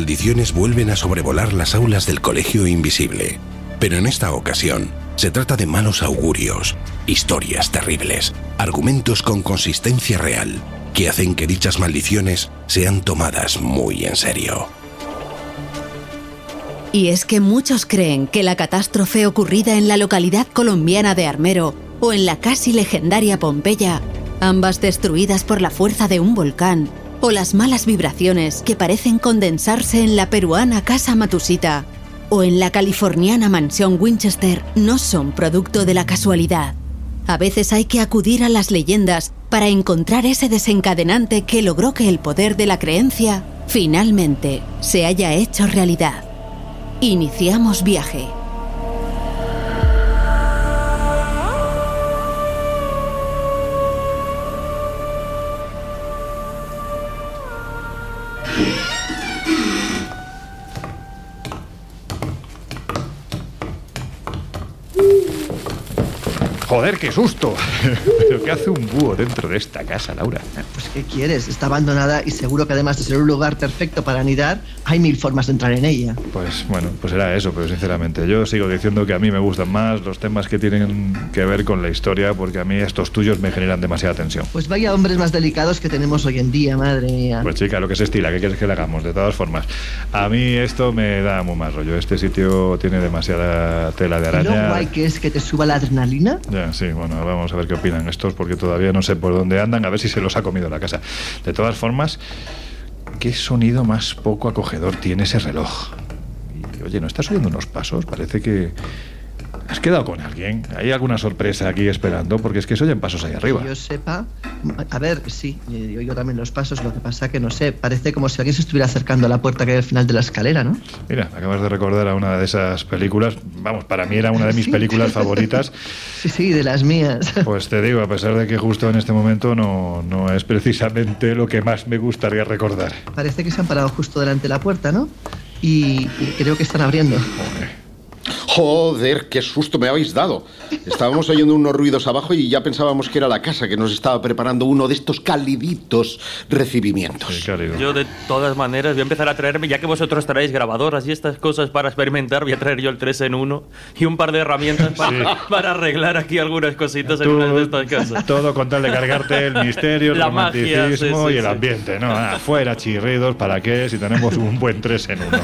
Maldiciones vuelven a sobrevolar las aulas del Colegio Invisible, pero en esta ocasión se trata de malos augurios, historias terribles, argumentos con consistencia real que hacen que dichas maldiciones sean tomadas muy en serio. Y es que muchos creen que la catástrofe ocurrida en la localidad colombiana de Armero o en la casi legendaria Pompeya, ambas destruidas por la fuerza de un volcán, o las malas vibraciones que parecen condensarse en la peruana Casa Matusita o en la californiana mansión Winchester no son producto de la casualidad. A veces hay que acudir a las leyendas para encontrar ese desencadenante que logró que el poder de la creencia finalmente se haya hecho realidad. Iniciamos viaje. Joder, qué susto. ¿Pero qué hace un búho dentro de esta casa, Laura? Pues ¿qué quieres? Está abandonada y seguro que además de ser un lugar perfecto para anidar, hay mil formas de entrar en ella. Pues bueno, pues era eso, pero sinceramente yo sigo diciendo que a mí me gustan más los temas que tienen que ver con la historia porque a mí estos tuyos me generan demasiada tensión. Pues vaya hombres más delicados que tenemos hoy en día, madre mía. Pues chica, lo que se estila, ¿qué quieres que le hagamos? De todas formas, a mí esto me da muy más rollo. Este sitio tiene demasiada tela de ¿Y lo araña. guay que es que te suba la adrenalina? Ya, sí, bueno, vamos a ver qué opinan estos porque todavía no sé por dónde andan, a ver si se los ha comido la casa. De todas formas, ¿qué sonido más poco acogedor tiene ese reloj? Y, oye, ¿no estás oyendo unos pasos? Parece que... ¿Has quedado con alguien? ¿Hay alguna sorpresa aquí esperando? Porque es que se oyen pasos ahí arriba. Que yo sepa. A ver, sí, eh, oigo también los pasos, lo que pasa que no sé, parece como si alguien se estuviera acercando a la puerta que hay al final de la escalera, ¿no? Mira, acabas de recordar a una de esas películas. Vamos, para mí era una de mis Sí. películas favoritas. Sí, sí, de las mías. Pues te digo, a pesar de que justo en este momento no, no es precisamente lo que más me gustaría recordar. Parece que se han parado justo delante de la puerta, ¿no? Y, y creo que están abriendo. Joder. Joder, qué susto me habéis dado. Estábamos oyendo unos ruidos abajo y ya pensábamos que era la casa que nos estaba preparando uno de estos caliditos recibimientos. Sí. Yo de todas maneras voy a empezar a traerme, ya que vosotros traéis grabadoras y estas cosas para experimentar, voy a traer yo el 3 en 1 y un par de herramientas para, para arreglar aquí algunas cositas en Tú- una de estas casas. Todo con tal de cargarte el misterio, el La magia, romanticismo sí, sí, y el sí. ambiente, ¿no? Ah, fuera chirridos, ¿para qué? Si tenemos un buen 3 en uno.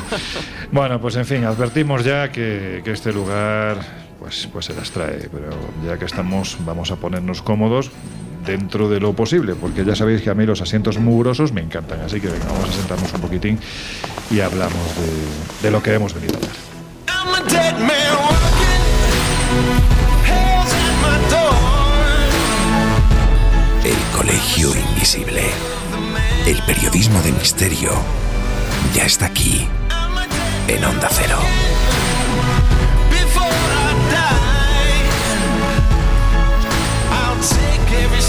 Bueno, pues en fin, advertimos ya que, que este lugar pues, pues se las trae, pero ya que estamos, vamos a ponernos cómodos dentro de lo posible, porque ya sabéis que a mí los asientos mugrosos me encantan, así que venga, vamos a sentarnos un poquitín y hablamos de, de lo que hemos venido a hablar. El Colegio Invisible. El periodismo de misterio ya está aquí en Onda Cero.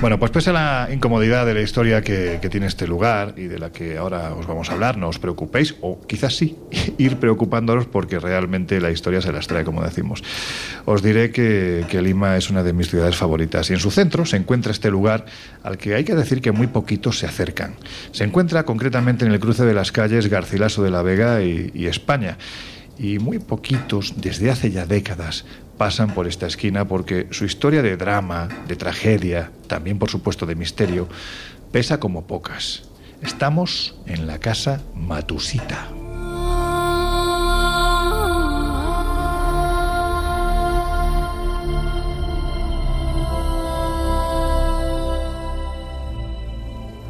Bueno, pues pese a la incomodidad de la historia que, tiene este lugar y de la que ahora os vamos a hablar, no os preocupéis, o quizás sí, ir preocupándonos porque realmente la historia se las trae, como decimos. Os diré que, Lima es una de mis ciudades favoritas y en su centro se encuentra este lugar al que hay que decir que muy poquitos se acercan. Se encuentra concretamente en el cruce de las calles Garcilaso de la Vega y España y muy poquitos, desde hace ya décadas, pasan por esta esquina porque su historia de drama, de tragedia, también por supuesto de misterio, pesa como pocas. Estamos en la casa Matusita.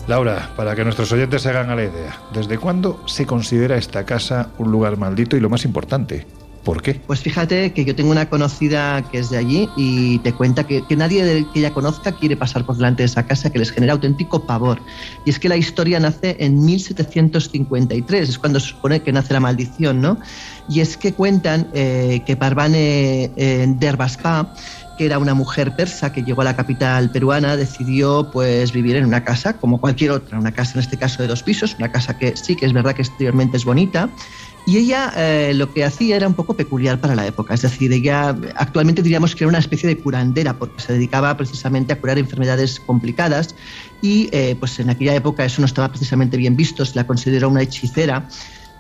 Laura, para que nuestros oyentes se hagan a la idea, ¿desde cuándo se considera esta casa un lugar maldito y lo más importante, ¿Por qué? Pues fíjate que yo tengo una conocida que es de allí y te cuenta que, nadie que ella conozca quiere pasar por delante de esa casa, que les genera auténtico pavor. Y es que la historia nace en 1753, es cuando se supone que nace la maldición, ¿no? Y es que cuentan eh, que Parvane eh, Derbaspa que era una mujer persa que llegó a la capital peruana, decidió pues vivir en una casa como cualquier otra, una casa en este caso de dos pisos, una casa que sí que es verdad que exteriormente es bonita, y ella eh, lo que hacía era un poco peculiar para la época, es decir, ella actualmente diríamos que era una especie de curandera porque se dedicaba precisamente a curar enfermedades complicadas y eh, pues en aquella época eso no estaba precisamente bien visto, se la consideró una hechicera.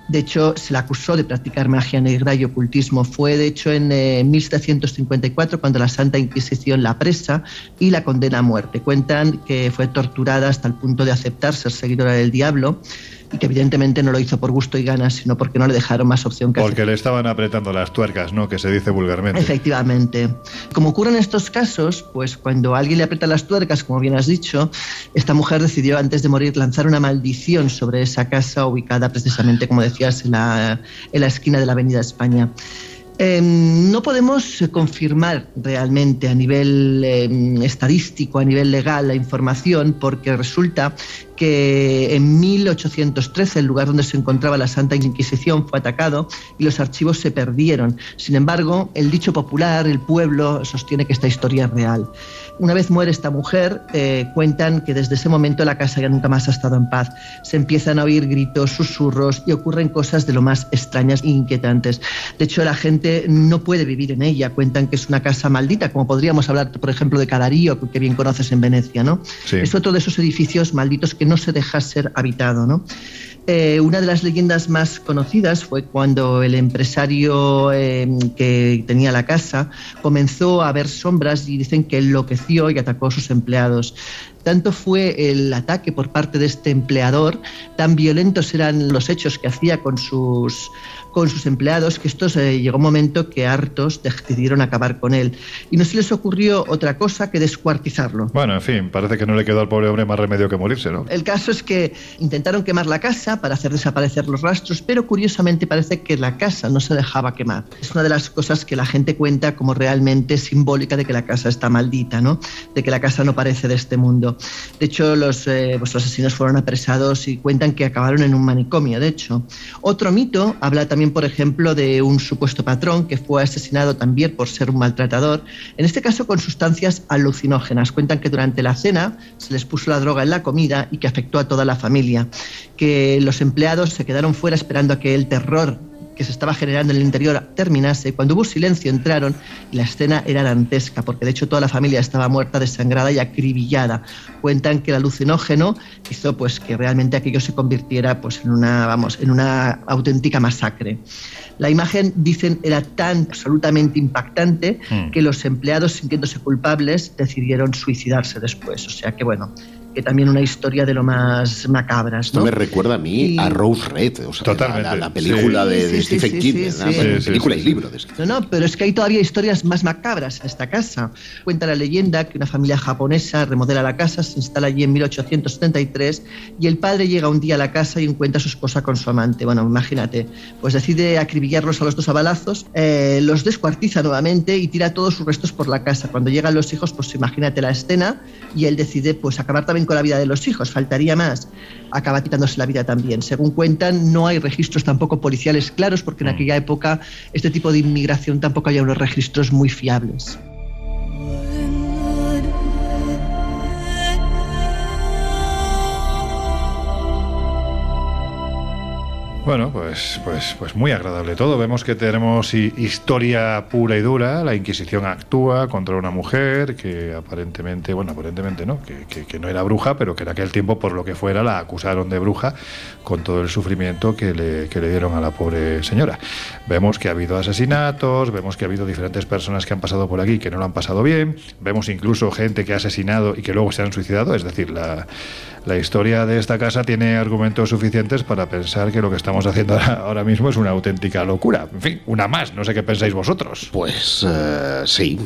De hecho, se la acusó de practicar magia negra y ocultismo. Fue, de hecho, en eh, 1754 cuando la Santa Inquisición la presa y la condena a muerte. Cuentan que fue torturada hasta el punto de aceptar ser seguidora del diablo y que evidentemente no lo hizo por gusto y ganas, sino porque no le dejaron más opción que Porque hacer. le estaban apretando las tuercas, ¿no? Que se dice vulgarmente. Efectivamente. Como ocurre en estos casos, pues cuando alguien le aprieta las tuercas, como bien has dicho, esta mujer decidió antes de morir lanzar una maldición sobre esa casa ubicada precisamente, como decías, en la, en la esquina de la Avenida España. Eh, no podemos confirmar realmente a nivel eh, estadístico, a nivel legal, la información, porque resulta que en 1813 el lugar donde se encontraba la Santa Inquisición fue atacado y los archivos se perdieron. Sin embargo, el dicho popular, el pueblo, sostiene que esta historia es real. Una vez muere esta mujer, eh, cuentan que desde ese momento la casa ya nunca más ha estado en paz. Se empiezan a oír gritos, susurros y ocurren cosas de lo más extrañas e inquietantes. De hecho, la gente no puede vivir en ella. Cuentan que es una casa maldita, como podríamos hablar, por ejemplo, de Cadarío, que bien conoces en Venecia, ¿no? Sí. Es otro de esos edificios malditos que no se deja ser habitado, ¿no? Eh, una de las leyendas más conocidas fue cuando el empresario eh, que tenía la casa comenzó a ver sombras y dicen que enloqueció y atacó a sus empleados. Tanto fue el ataque por parte de este empleador, tan violentos eran los hechos que hacía con sus con sus empleados que estos eh, llegó un momento que hartos decidieron acabar con él y no se les ocurrió otra cosa que descuartizarlo. Bueno, en fin, parece que no le quedó al pobre hombre más remedio que morirse, ¿no? El caso es que intentaron quemar la casa para hacer desaparecer los rastros, pero curiosamente parece que la casa no se dejaba quemar. Es una de las cosas que la gente cuenta como realmente simbólica de que la casa está maldita, ¿no? De que la casa no parece de este mundo. De hecho, los, eh, pues los asesinos fueron apresados y cuentan que acabaron en un manicomio, de hecho. Otro mito habla también por ejemplo, de un supuesto patrón que fue asesinado también por ser un maltratador, en este caso con sustancias alucinógenas. Cuentan que durante la cena se les puso la droga en la comida y que afectó a toda la familia, que los empleados se quedaron fuera esperando a que el terror que se estaba generando en el interior terminase. Cuando hubo silencio entraron y la escena era dantesca, porque de hecho toda la familia estaba muerta, desangrada y acribillada. Cuentan que el alucinógeno hizo pues que realmente aquello se convirtiera pues en una, vamos, en una auténtica masacre. La imagen, dicen, era tan absolutamente impactante Mm. que los empleados, sintiéndose culpables, decidieron suicidarse después. O sea que bueno, que también una historia de lo más macabras. Esto ¿no? me recuerda a mí Y- a Rose Red, o sea, Totalmente, La, la película sí. de, de Sí, sí, Stephen sí, King, sí, ¿no? sí. Bueno, Sí, sí, película y libro. de- No, no, pero es que hay todavía historias más macabras en esta casa. Cuenta la leyenda que una familia japonesa remodela la casa, se instala allí en 1873 y el padre llega un día a la casa y encuentra a su esposa con su amante. Bueno, imagínate, pues decide acribillarlos a los dos a balazos, eh, los descuartiza nuevamente y tira todos sus restos por la casa. Cuando llegan los hijos, pues imagínate la escena y él decide pues acabar también con la vida de los hijos, faltaría más. Acaba quitándose la vida también. Según cuentan, no hay registros tampoco policiales claros porque en Mm. aquella época este tipo de inmigración tampoco había unos registros muy fiables. Bueno, pues, pues, pues muy agradable todo. Vemos que tenemos hi- historia pura y dura. La Inquisición actúa contra una mujer que aparentemente, bueno, aparentemente no, que- que no era bruja, pero que en aquel tiempo, por lo que fuera, la acusaron de bruja con todo el sufrimiento que le, que le dieron a la pobre señora. Vemos que ha habido asesinatos, vemos que ha habido diferentes personas que han pasado por aquí que no lo han pasado bien, vemos incluso gente que ha asesinado y que luego se han suicidado, es decir, la, la historia de esta casa tiene argumentos suficientes para pensar que lo que estamos haciendo ahora, mismo es una auténtica locura. En fin, una más, no sé qué pensáis vosotros. Pues eh, sí.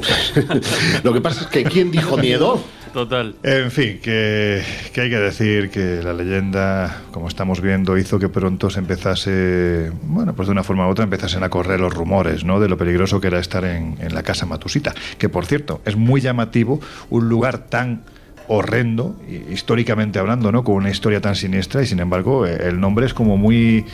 Lo que pasa es que ¿quién dijo miedo? Total. En fin, que, que hay que decir que la leyenda, como estamos viendo, hizo que pronto se empezase, bueno, pues de una forma u otra empezasen a correr los rumores, ¿no? De lo peligroso que era estar en, en la casa Matusita. Que por cierto, es muy llamativo un lugar tan horrendo, hi- históricamente hablando, ¿no? Con una historia tan siniestra y sin embargo el nombre es como muy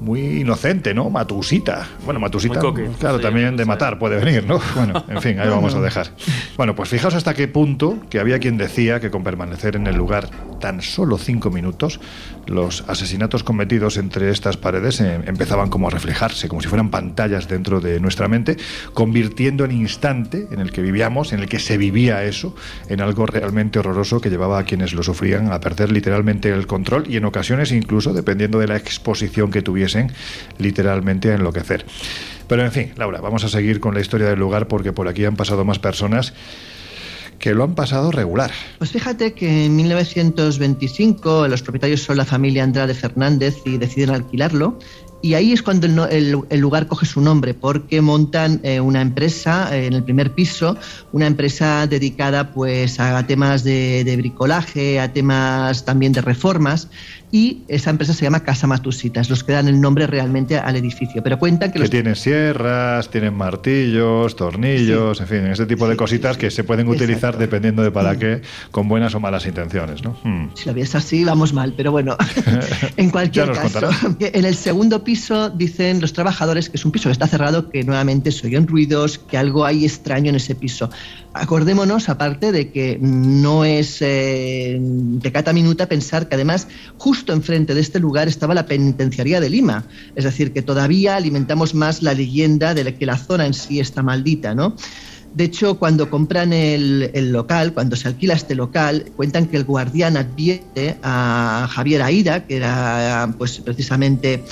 muy inocente, ¿no? Matusita. Bueno, Matusita, coque. claro, Sí, también de matar puede venir, ¿no? Bueno, en fin, ahí vamos a dejar. Bueno, pues fijaos hasta qué punto que había quien decía que con permanecer en el lugar tan solo cinco minutos, los asesinatos cometidos entre estas paredes eh, empezaban como a reflejarse, como si fueran pantallas dentro de nuestra mente, convirtiendo el instante en el que vivíamos, en el que se vivía eso, en algo realmente horroroso que llevaba a quienes lo sufrían a perder literalmente el control y en ocasiones incluso, dependiendo de la exposición que tuviesen, literalmente a enloquecer. Pero en fin, Laura, vamos a seguir con la historia del lugar porque por aquí han pasado más personas que lo han pasado regular. Pues fíjate que en 1925 los propietarios son la familia Andrade Fernández y deciden alquilarlo. Y ahí es cuando el, el- el lugar coge su nombre, porque montan eh, una empresa eh, en el primer piso, una empresa dedicada pues a temas de, de bricolaje, a temas también de reformas, y esa empresa se llama Casa Matusitas, los que dan el nombre realmente al edificio. Pero cuentan que Que los tienen sierras, tienen martillos, tornillos, en fin, ese tipo de Sí, cositas sí, que se pueden exacto. utilizar dependiendo de para Mm. qué, con buenas o malas intenciones, ¿no? Mm. Si lo ves así, vamos mal, pero bueno, en cualquier caso. contarás. En el segundo piso dicen los trabajadores que es un piso que está cerrado, que nuevamente se oyen ruidos, que algo hay extraño en ese piso. Acordémonos, aparte de que no es eh, de cata minuta pensar que además justo enfrente de este lugar estaba la penitenciaría de Lima. Es decir, que todavía alimentamos más la leyenda de que la zona en sí está maldita, ¿no? De hecho, cuando compran el, el local, cuando se alquila este local, cuentan que el guardián advierte a Javier Aida, que era pues precisamente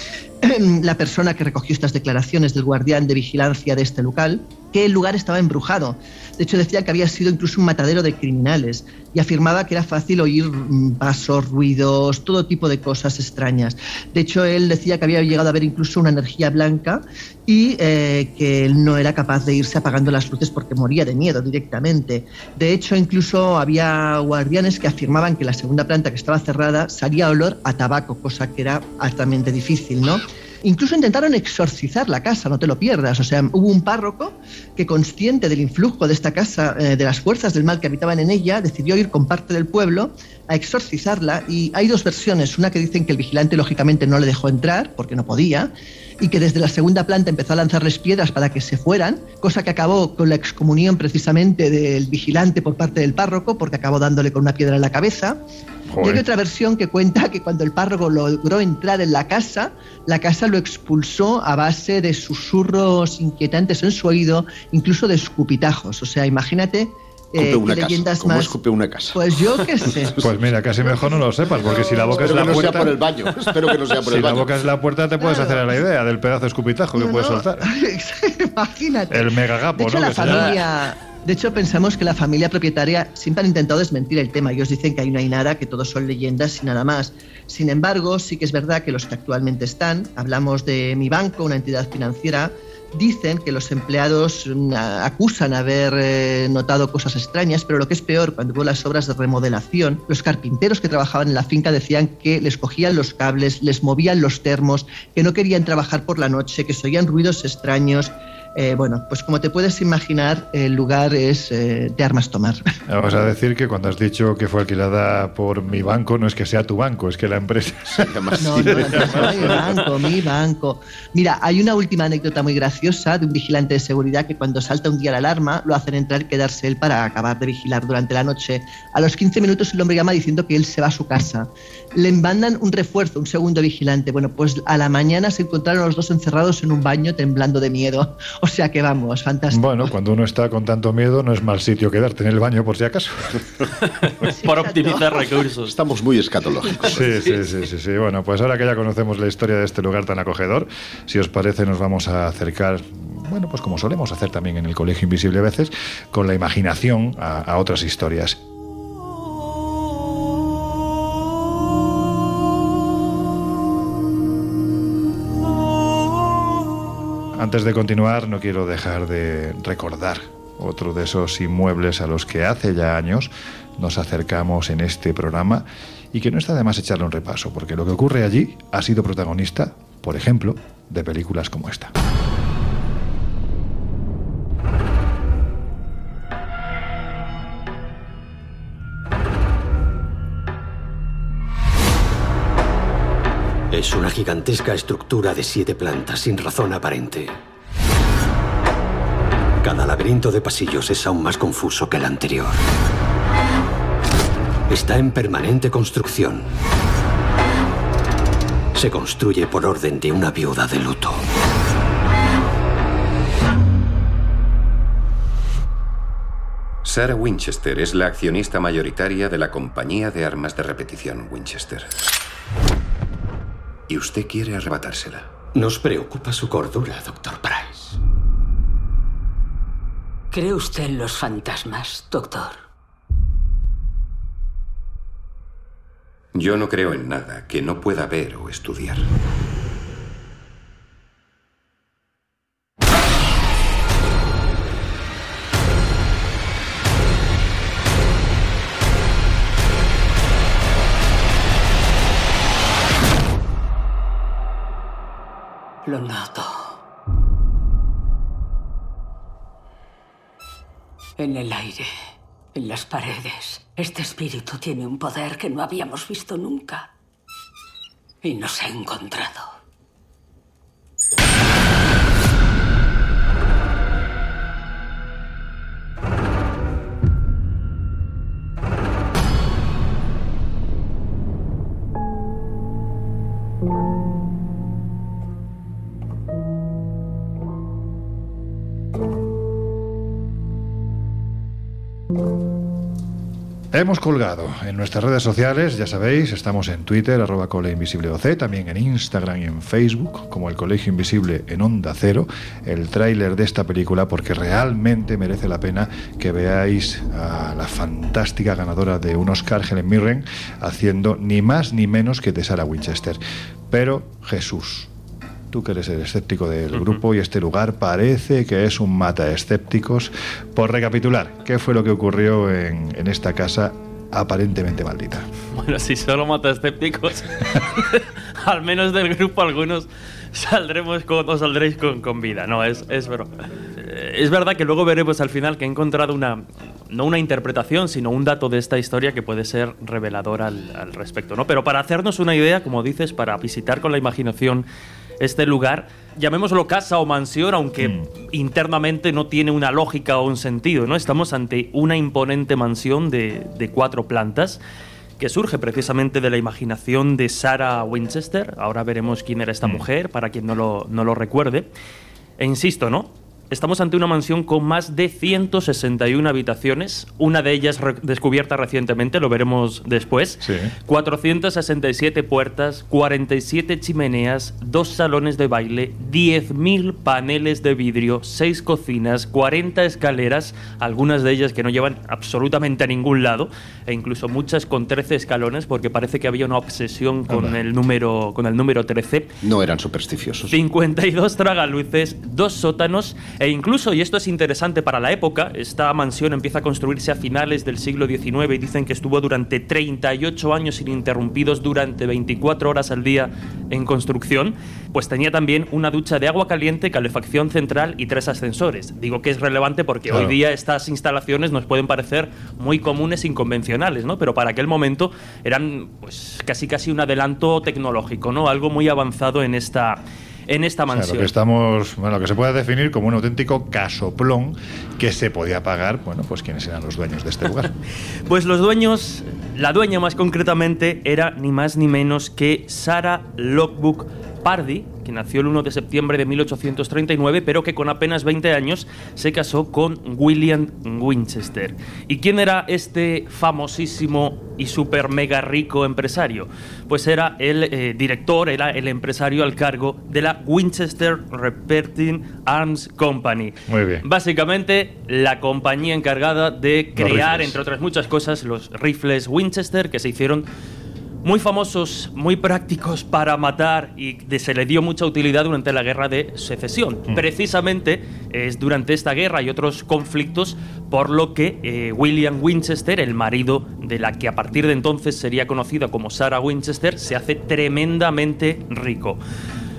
la persona que recogió estas declaraciones del guardián de vigilancia de este local, que el lugar estaba embrujado. De hecho, decía que había sido incluso un matadero de criminales y afirmaba que era fácil oír mm, pasos, ruidos, todo tipo de cosas extrañas. De hecho, él decía que había llegado a ver incluso una energía blanca y eh, que él no era capaz de irse apagando las luces porque moría de miedo directamente. De hecho, incluso había guardianes que afirmaban que la segunda planta que estaba cerrada salía olor a tabaco, cosa que era altamente difícil, ¿no? Incluso intentaron exorcizar la casa, no te lo pierdas. O sea, hubo un párroco que, consciente del influjo de esta casa, eh, de las fuerzas del mal que habitaban en ella, decidió ir con parte del pueblo a exorcizarla. Y hay dos versiones. Una que dicen que el vigilante, lógicamente, no le dejó entrar porque no podía. Y que desde la segunda planta empezó a lanzarles piedras para que se fueran, cosa que acabó con la excomunión precisamente del vigilante por parte del párroco, porque acabó dándole con una piedra en la cabeza. Y Joder. hay otra versión que cuenta que cuando el párroco logró entrar en la casa, la casa lo expulsó a base de susurros inquietantes en su oído, incluso de escupitajos. O sea, imagínate eh, Escupe una casa. ¿Cómo escupe una casa? Pues yo qué sé. Pues mira, casi mejor no lo sepas, porque si la boca es Espero la que no sea puerta... por el baño. Espero que no sea por Si el la baño. boca es la puerta, te puedes Claro. hacer a la idea del pedazo de escupitajo que puedes no. soltar. Imagínate. El megagapo, de hecho, ¿no? la familia. De hecho, pensamos que la familia propietaria siempre han intentado desmentir el tema. Ellos dicen que ahí no hay nada, que todo son leyendas y nada más. Sin embargo, sí que es verdad que los que actualmente están, hablamos de mi banco, una entidad financiera, dicen que los empleados mm, acusan haber eh, notado cosas extrañas, pero lo que es peor, cuando hubo las obras de remodelación, los carpinteros que trabajaban en la finca decían que les cogían los cables, les movían los termos, que no querían trabajar por la noche, que se oían ruidos extraños. Eh, bueno, pues como te puedes imaginar, el lugar es eh, de armas tomar. Vamos a decir que cuando has dicho que fue alquilada por mi banco, no es que sea tu banco, es que la empresa. Además, No, sí. no, no, mi banco, mi banco. Mira, hay una última anécdota muy graciosa de un vigilante de seguridad que cuando salta un día la alarma lo hacen entrar y quedarse él para acabar de vigilar durante la noche. A los 15 minutos el hombre llama diciendo que él se va a su casa. Le mandan un refuerzo, un segundo vigilante. Bueno, pues a la mañana se encontraron los dos encerrados en un baño temblando de miedo. O sea que vamos, fantástico. Bueno, cuando uno está con tanto miedo, no es mal sitio quedarte en el baño por si acaso. Sí, exacto. optimizar recursos. Estamos muy escatológicos. Sí, sí, sí, sí, sí. Bueno, pues ahora que ya conocemos la historia de este lugar tan acogedor, si os parece, nos vamos a acercar, bueno, pues como solemos hacer también en el Colegio Invisible a veces, con la imaginación a, a otras historias. Antes de continuar, no quiero dejar de recordar otro de esos inmuebles a los que hace ya años nos acercamos en este programa y que no está de más echarle un repaso, porque lo que ocurre allí ha sido protagonista, por ejemplo, de películas como esta. Es una gigantesca estructura de siete plantas sin razón aparente. Cada laberinto de pasillos es aún más confuso que el anterior. Está en permanente construcción. Se construye por orden de una viuda de luto. Sarah Winchester es la accionista mayoritaria de la compañía de armas de repetición Winchester. Y usted quiere arrebatársela. Nos preocupa su cordura, doctor Price. ¿Cree usted en los fantasmas, doctor? Yo no creo en nada que no pueda ver o estudiar. En el aire, en las paredes, este espíritu tiene un poder que no habíamos visto nunca. Y nos ha encontrado. Hemos colgado en nuestras redes sociales, ya sabéis, estamos en Twitter, arroba Cole OC, también en Instagram y en Facebook, como el Colegio Invisible en Onda Cero, el tráiler de esta película, porque realmente merece la pena que veáis a la fantástica ganadora de un Oscar, Helen Mirren, haciendo ni más ni menos que de Sarah Winchester. Pero Jesús, tú que eres el escéptico del grupo y este lugar parece que es un mata escépticos. Por recapitular, ¿qué fue lo que ocurrió en, en esta casa aparentemente maldita? Bueno, si solo mata escépticos, al menos del grupo algunos saldremos con, o saldréis con, con vida. No, es, es, bro- eh, es verdad que luego veremos al final que he encontrado una, no una interpretación, sino un dato de esta historia que puede ser revelador al, al respecto. ¿no? Pero para hacernos una idea, como dices, para visitar con la imaginación este lugar, llamémoslo casa o mansión, aunque internamente no tiene una lógica o un sentido. ¿no? Estamos ante una imponente mansión de, de cuatro plantas que surge precisamente de la imaginación de Sarah Winchester. Ahora veremos quién era esta mujer, para quien no lo, no lo recuerde. E insisto, ¿no? Estamos ante una mansión con más de 161 habitaciones, una de ellas descubierta recientemente, lo veremos después. Sí. 467 puertas, 47 chimeneas, dos salones de baile, 10.000 paneles de vidrio, 6 cocinas, 40 escaleras, algunas de ellas que no llevan absolutamente a ningún lado, e incluso muchas con 13 escalones, porque parece que había una obsesión con Anda. el número, con el número 13. No eran supersticiosos. 52 tragaluces, dos sótanos E incluso, y esto es interesante para la época, esta mansión empieza a construirse a finales del siglo XIX y dicen que estuvo durante 38 años ininterrumpidos durante 24 horas al día en construcción, pues tenía también una ducha de agua caliente, calefacción central y tres ascensores. Digo que es relevante porque Claro. hoy día estas instalaciones nos pueden parecer muy comunes e inconvencionales, ¿no? Pero para aquel momento eran pues casi casi un adelanto tecnológico, ¿no? Algo muy avanzado en esta en esta O sea, mansión. lo que estamos, bueno, lo que se puede definir como un auténtico casoplón que se podía pagar, bueno, pues quiénes eran los dueños de este lugar. Pues los dueños, la dueña más concretamente, era ni más ni menos que Sarah Lockwood Pardy, que nació el 1 de septiembre de 1839, pero que con apenas 20 años se casó con William Winchester. ¿Y quién era este famosísimo y súper mega rico empresario? Pues era el eh, director, era el empresario al cargo de la Winchester Repeating Arms Company. Muy bien. Básicamente, la compañía encargada de crear, entre otras muchas cosas, los rifles Winchester que se hicieron muy famosos, muy prácticos para matar y se le dio mucha utilidad durante la guerra de secesión. Mm. Precisamente es durante esta guerra y otros conflictos por lo que eh, William Winchester, el marido de la que a partir de entonces sería conocida como Sarah Winchester, se hace tremendamente rico.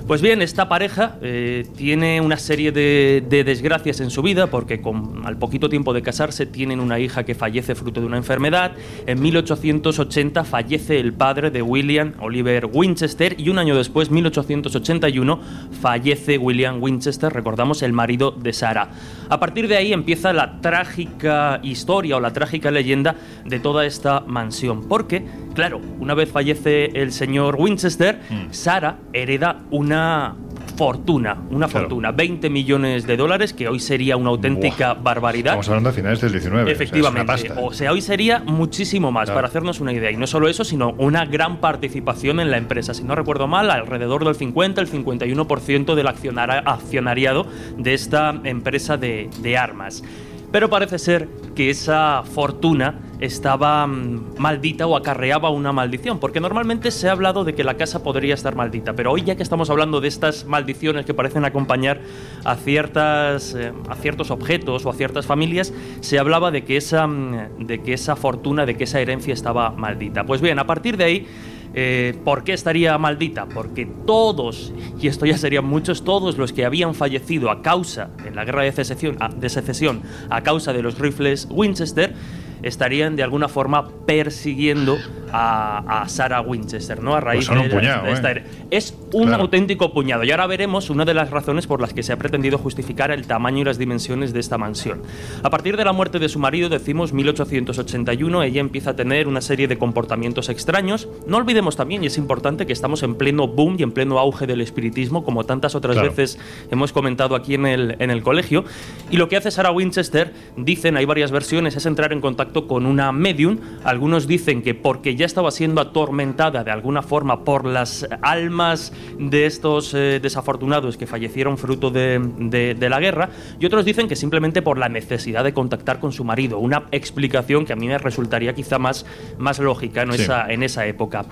Pues bien, esta pareja eh, tiene una serie de, de desgracias en su vida porque al poquito tiempo de casarse tienen una hija que fallece fruto de una enfermedad. En 1880 fallece el padre de William, Oliver Winchester, y un año después, 1881, fallece William Winchester, recordamos, el marido de Sarah. A partir de ahí empieza la trágica historia o la trágica leyenda de toda esta mansión. Porque, claro, una vez fallece el señor Winchester, Sarah hereda una fortuna, una Claro. fortuna, 20 millones de dólares, que hoy sería una auténtica barbaridad. Estamos hablando de finales del 19. Efectivamente. O sea, es una O sea, hoy sería muchísimo más, Claro. para hacernos una idea. Y no solo eso, sino una gran participación en la empresa. Si no recuerdo mal, alrededor del 50, el 51% del accionariado de esta empresa de, de armas. Pero parece ser que esa fortuna estaba mm, maldita o acarreaba una maldición, porque normalmente se ha hablado de que la casa podría estar maldita, pero hoy ya que estamos hablando de estas maldiciones que parecen acompañar a, ciertas, eh, a ciertos objetos o a ciertas familias, se hablaba de que, esa, mm, de que esa fortuna, de que esa herencia estaba maldita. Pues bien, a partir de ahí eh, ¿Por qué estaría maldita? Porque todos, y esto ya serían muchos, todos los que habían fallecido a causa, en la guerra de secesión, de secesión, a causa de los rifles Winchester, estarían de alguna forma persiguiendo a, a Sarah Winchester, ¿no? A raíz Pues son de, la- puñado, de esta ¿eh? Es un Claro. auténtico puñado. Y ahora veremos una de las razones por las que se ha pretendido justificar el tamaño y las dimensiones de esta mansión. A partir de la muerte de su marido, decimos 1881, ella empieza a tener una serie de comportamientos extraños. No olvidemos también, y es importante, que estamos en pleno boom y en pleno auge del espiritismo, como tantas otras Claro. veces hemos comentado aquí en el, en el colegio. Y lo que hace Sarah Winchester, dicen, hay varias versiones, es entrar en contacto con una medium. Algunos dicen que porque ya estaba siendo atormentada de alguna forma por las almas de estos eh, desafortunados que fallecieron fruto de, de- de la guerra. Y otros dicen que simplemente por la necesidad de contactar con su marido. Una explicación que a mí me resultaría quizá más, más lógica en, Sí. esa, en esa época.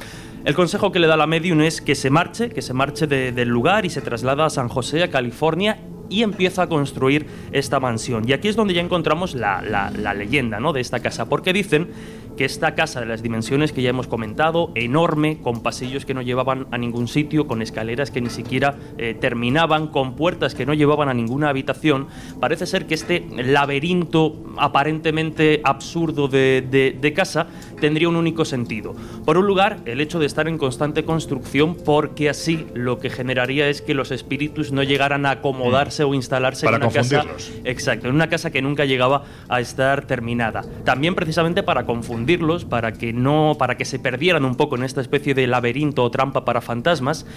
El consejo que le da la medium es que se marche, que se marche de- del lugar y se traslada a San José, a California, y empieza a construir esta mansión. Y aquí es donde ya encontramos la, la- leyenda ¿no? de esta casa, porque dicen que esta casa de las dimensiones que ya hemos comentado, enorme, con pasillos que no llevaban a ningún sitio, con escaleras que ni siquiera eh, terminaban, con puertas que no llevaban a ninguna habitación, parece ser que este laberinto aparentemente absurdo de- de casa tendría un único sentido. Por un lugar, el hecho de estar en constante construcción, porque así lo que generaría es que los espíritus no llegaran a acomodarse o instalarse Para en una casa. Exacto, en una casa que nunca llegaba a estar terminada. También precisamente para confundirlos, para que no, para que se perdieran un poco en esta especie de laberinto o trampa para fantasmas.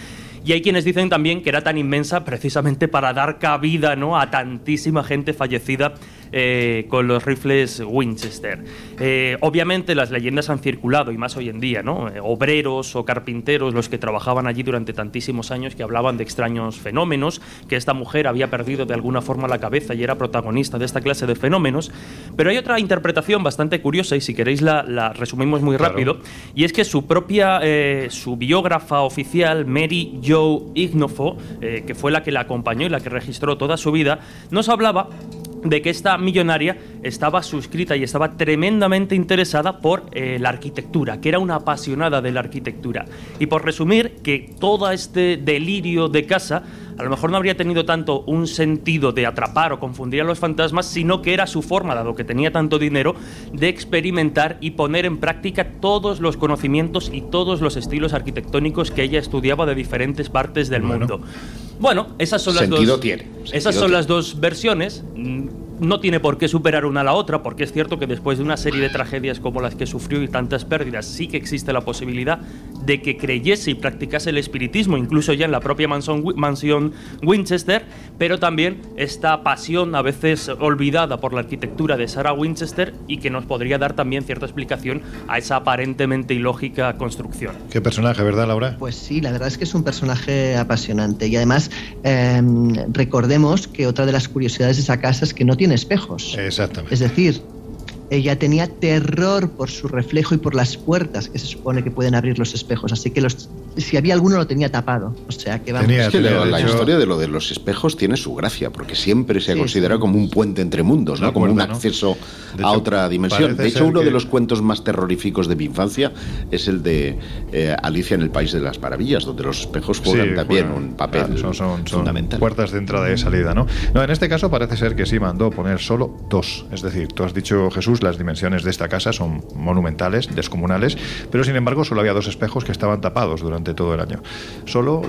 Y hay quienes dicen también que era tan inmensa precisamente para dar cabida ¿no? a tantísima gente fallecida eh, con los rifles Winchester. Eh, obviamente las leyendas han circulado, y más hoy en día, ¿no? Eh, obreros o carpinteros, los que trabajaban allí durante tantísimos años, que hablaban de extraños fenómenos, que esta mujer había perdido de alguna forma la cabeza y era protagonista de esta clase de fenómenos. Pero hay otra interpretación bastante curiosa, y si queréis la, la resumimos muy rápido, y es que su propia, eh, su biógrafa oficial, Mary Jo Ignofo, eh, que fue la que la acompañó y la que registró toda su vida, nos hablaba de que esta millonaria estaba suscrita y estaba tremendamente interesada por eh, la arquitectura, que era una apasionada de la arquitectura. Y por resumir, que todo este delirio de casa a lo mejor no habría tenido tanto un sentido de atrapar o confundir a los fantasmas, sino que era su forma, dado que tenía tanto dinero, de experimentar y poner en práctica todos los conocimientos y todos los estilos arquitectónicos que ella estudiaba de diferentes partes del mundo. Bueno, esas son las Sentido dos. tiene, Esas son tiene. las dos versiones. No tiene por qué superar una a la otra, porque es cierto que después de una serie de tragedias como las que sufrió y tantas pérdidas, sí que existe la posibilidad de que creyese y practicase el espiritismo, incluso ya en la propia mansión, mansión Winchester, pero también esta pasión a veces olvidada por la arquitectura de Sarah Winchester y que nos podría dar también cierta explicación a esa aparentemente ilógica construcción. Qué personaje, ¿verdad, Laura? Pues sí, la verdad es que es un personaje apasionante. Y además, eh, recordemos que otra de las curiosidades de esa casa es que no tiene espejos. Exactamente. Es decir, ella tenía terror por su reflejo y por las puertas que se supone que pueden abrir los espejos. Así que los, si había alguno lo tenía tapado. O sea que vamos. Es que la, la historia de lo de los espejos tiene su gracia, porque siempre se ha Sí, considerado como un puente entre mundos, ¿no? como un acceso a hecho, otra dimensión. De hecho, uno que- de los cuentos más terroríficos de mi infancia es el de eh, Alicia en el País de las Maravillas, donde los espejos juegan Sí, también un papel Claro, son, son- son fundamental. puertas de entrada y salida, ¿no? No, en este caso parece ser que sí mandó poner solo dos. Es decir, tú has dicho, Jesús, las dimensiones de esta casa son monumentales, descomunales, pero sin embargo solo había dos espejos que estaban tapados durante todo el año. Solo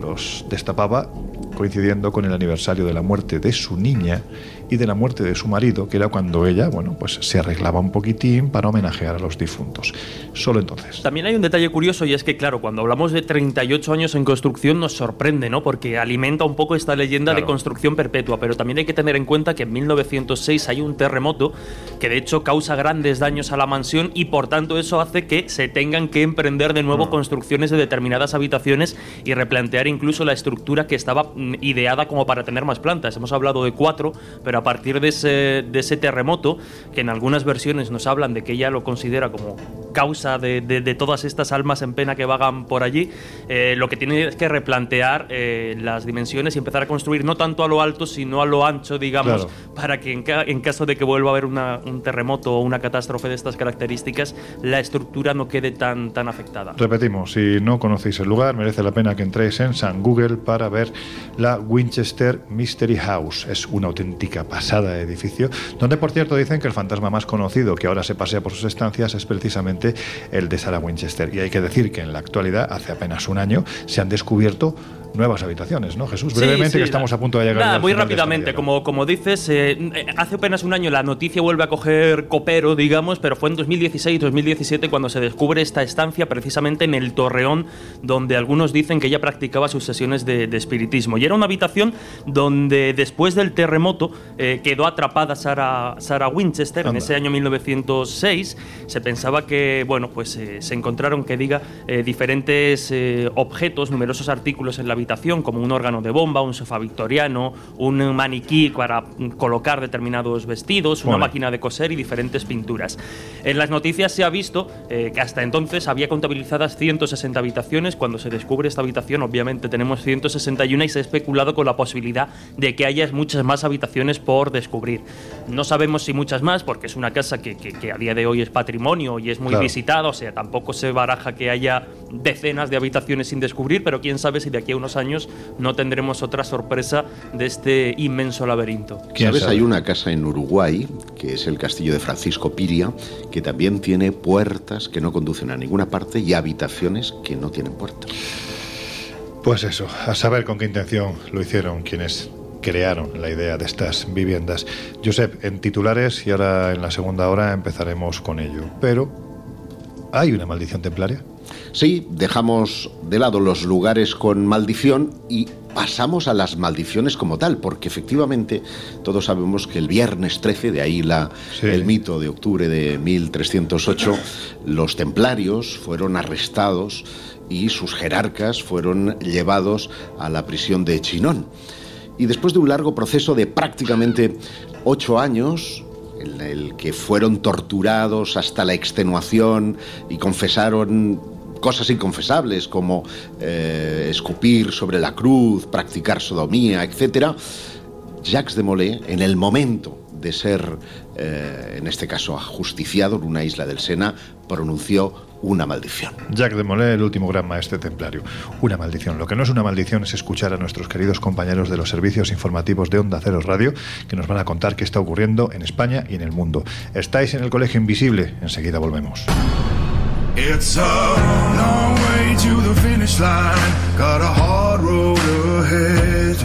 los destapaba coincidiendo con el aniversario de la muerte de su niña y de la muerte de su marido, que era cuando ella, bueno, pues se arreglaba un poquitín para homenajear a los difuntos. Solo entonces. También hay un detalle curioso y es que, claro, cuando hablamos de 38 años en construcción nos sorprende, ¿no? Porque alimenta un poco esta leyenda de construcción perpetua, pero también hay que tener en cuenta que en 1906 hay un terremoto que de hecho causa grandes daños a la mansión y por tanto eso hace que se tengan que emprender de nuevo construcciones de determinadas habitaciones y replantear incluso la estructura que estaba mm, ideada como para tener más plantas. Hemos hablado de cuatro, pero a partir de ese, de ese terremoto, que en algunas versiones nos hablan de que ella lo considera como causa de, de- de todas estas almas en pena que vagan por allí, eh, lo que tiene es que replantear eh, las dimensiones y empezar a construir no tanto a lo alto, sino a lo ancho, digamos, Claro. para que en, ca- en caso de que vuelva a haber una- un terremoto o una catástrofe de estas características, la estructura no quede tan, tan afectada. Repetimos, si no conocéis el lugar, merece la pena que entréis en San Google para ver la Winchester Mystery House. Es una auténtica pasada de edificio, donde por cierto dicen que el fantasma más conocido que ahora se pasea por sus estancias es precisamente el de Sarah Winchester. Y hay que decir que en la actualidad, hace apenas un año, se han descubierto nuevas habitaciones, ¿no, Jesús? Sí, Brevemente, sí, que estamos a punto de llegar. Nada, muy rápidamente, hora. como, como dices, eh, hace apenas un año la noticia vuelve a coger copero, digamos, pero fue en 2016-2017 cuando se descubre esta estancia precisamente en el Torreón, donde algunos dicen que ella practicaba sus sesiones de, de espiritismo. Y era una habitación donde después del terremoto eh, quedó atrapada Sarah, Sarah Winchester en Anda. ese año 1906. Se pensaba que, bueno, pues eh, se encontraron, que diga, eh, diferentes eh, objetos, numerosos artículos en la habitación, como un órgano de bomba, un sofá victoriano, un maniquí para colocar determinados vestidos, una Bueno. máquina de coser y diferentes pinturas. En las noticias se ha visto eh, que hasta entonces había contabilizadas 160 habitaciones. Cuando se descubre esta habitación, obviamente tenemos 161 y se ha especulado con la posibilidad de que haya muchas más habitaciones por descubrir. No sabemos si muchas más, porque es una casa que, que- que a día de hoy es patrimonio y es muy Claro. visitada, o sea, tampoco se baraja que haya decenas de habitaciones sin descubrir, pero quién sabe si de aquí a unos años no tendremos otra sorpresa de este inmenso laberinto. ¿Quién ¿Sabes? sabe? Hay una casa en Uruguay, que es el castillo de Francisco Piria, que también tiene puertas que no conducen a ninguna parte y habitaciones que no tienen puertas. Pues eso, a saber con qué intención lo hicieron quienes crearon la idea de estas viviendas. Josep, en titulares y ahora en la segunda hora empezaremos con ello. Pero, ¿hay una maldición templaria? Sí, dejamos de lado los lugares con maldición y pasamos a las maldiciones como tal, porque efectivamente todos sabemos que el viernes 13, de ahí la, el mito de octubre de 1308, los templarios fueron arrestados y sus jerarcas fueron llevados a la prisión de Chinón. Y después de un largo proceso de prácticamente ocho años, en el que fueron torturados hasta la extenuación y confesaron cosas inconfesables como eh, escupir sobre la cruz, practicar sodomía, etc., Jacques de Molay, en el momento de ser, eh, en este caso, ajusticiado en una isla del Sena, pronunció una maldición. Jacques de Molay, el último gran maestre templario. Una maldición. Lo que no es una maldición es escuchar a nuestros queridos compañeros de los servicios informativos de Onda Cero Radio que nos van a contar qué está ocurriendo en España y en el mundo. Estáis en el Colegio Invisible. Enseguida volvemos. It's a long way to the finish line. Got a hard road ahead.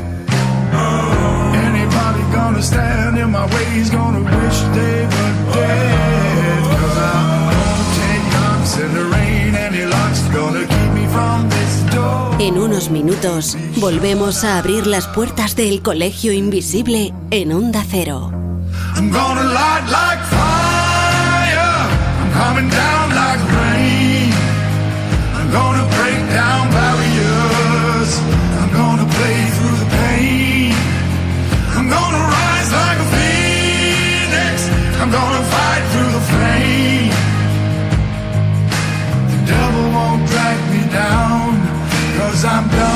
Anybody gonna stand in my way is gonna wish they were dead. Cause I'm gonna take knocks in the rain. Any luck's gonna keep me from this door. En unos minutos volvemos a abrir las puertas del Colegio Invisible en Onda Cero. I'm gonna light like fire. I'm coming down. I'm gonna break down barriers. I'm gonna play through the pain. I'm gonna rise like a phoenix. I'm gonna fight through the flame. The devil won't drag me down. Cause I'm done.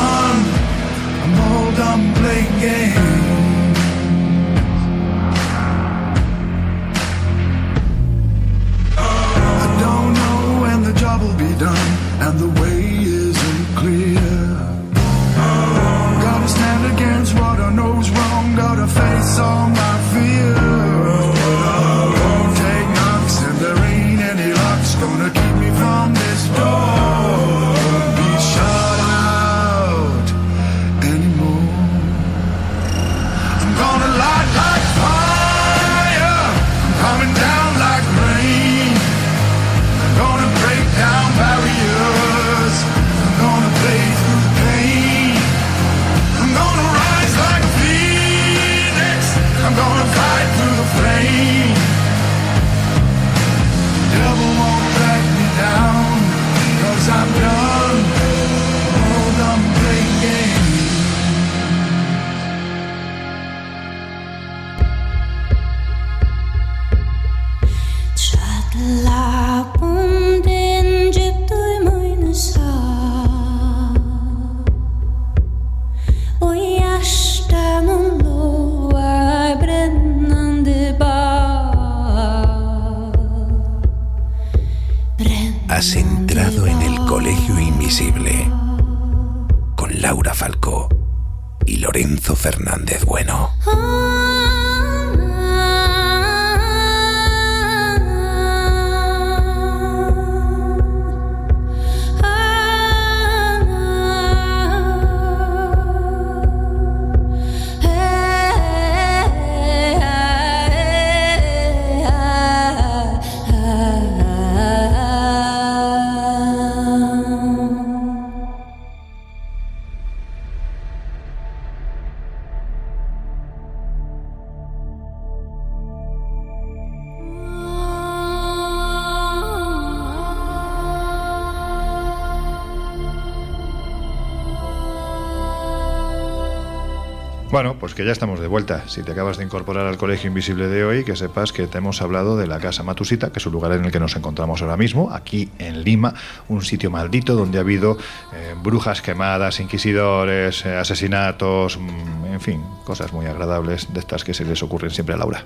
Pues que ya estamos de vuelta. Si te acabas de incorporar al Colegio Invisible de hoy, que sepas que te hemos hablado de la Casa Matusita, que es un lugar en el que nos encontramos ahora mismo, aquí en Lima, un sitio maldito donde ha habido eh, brujas quemadas, inquisidores, eh, asesinatos, mm, en fin, cosas muy agradables de estas que se les ocurren siempre a Laura.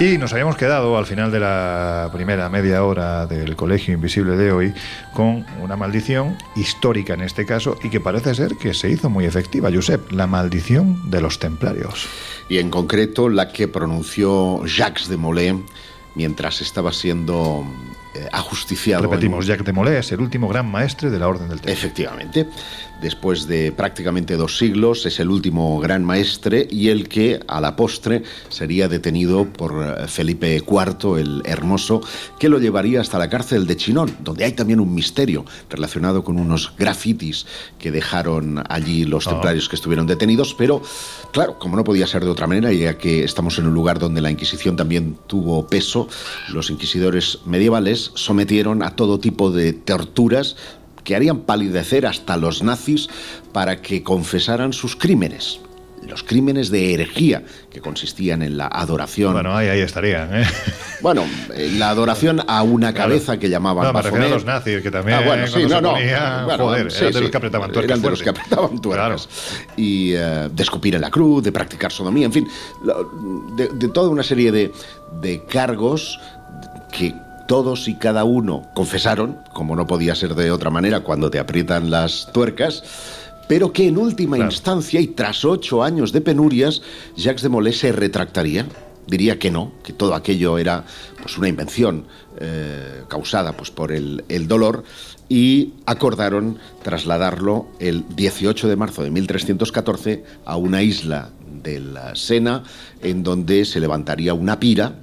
Y nos habíamos quedado al final de la primera media hora del Colegio Invisible de hoy con una maldición histórica en este caso y que parece ser que se hizo muy efectiva, Josep, la maldición de los templarios. Y en concreto la que pronunció Jacques de Molay mientras estaba siendo eh, ajusticiado. Repetimos, Jacques de Molay es el último gran maestre de la Orden del Temple. Efectivamente. Después de prácticamente dos siglos, es el último gran maestre y el que, a la postre, sería detenido por eh, Felipe IV el Hermoso, que lo llevaría hasta la cárcel de Chinón, donde hay también un misterio relacionado con unos grafitis que dejaron allí los Ah. templarios que estuvieron detenidos. Pero, claro, como no podía ser de otra manera, ya que estamos en un lugar donde la Inquisición también tuvo peso, los inquisidores medievales sometieron a todo tipo de torturas que harían palidecer hasta los nazis para que confesaran sus crímenes. Los crímenes de herejía, que consistían en la adoración. Bueno, ahí, ahí estarían. ¿eh? Bueno, en la adoración a una cabeza que llamaban No, me refiero a los nazis, que también. Ah, bueno, sí, cuando no, no. ponía, Bueno, joder, sí, eran de sí. los que apretaban tuercas. Eran de los que apretaban tuercas. Y eh, de escupir en la cruz, de practicar sodomía, en fin, de, de toda una serie de, de cargos que todos y cada uno confesaron, como no podía ser de otra manera cuando te aprietan las tuercas, pero que en última instancia y tras ocho años de penurias, Jacques de Molay se retractaría. Diría que no, que todo aquello era pues, una invención eh, causada pues, por el, el dolor y acordaron trasladarlo el 18 de marzo de 1314 a una isla de la Sena en donde se levantaría una pira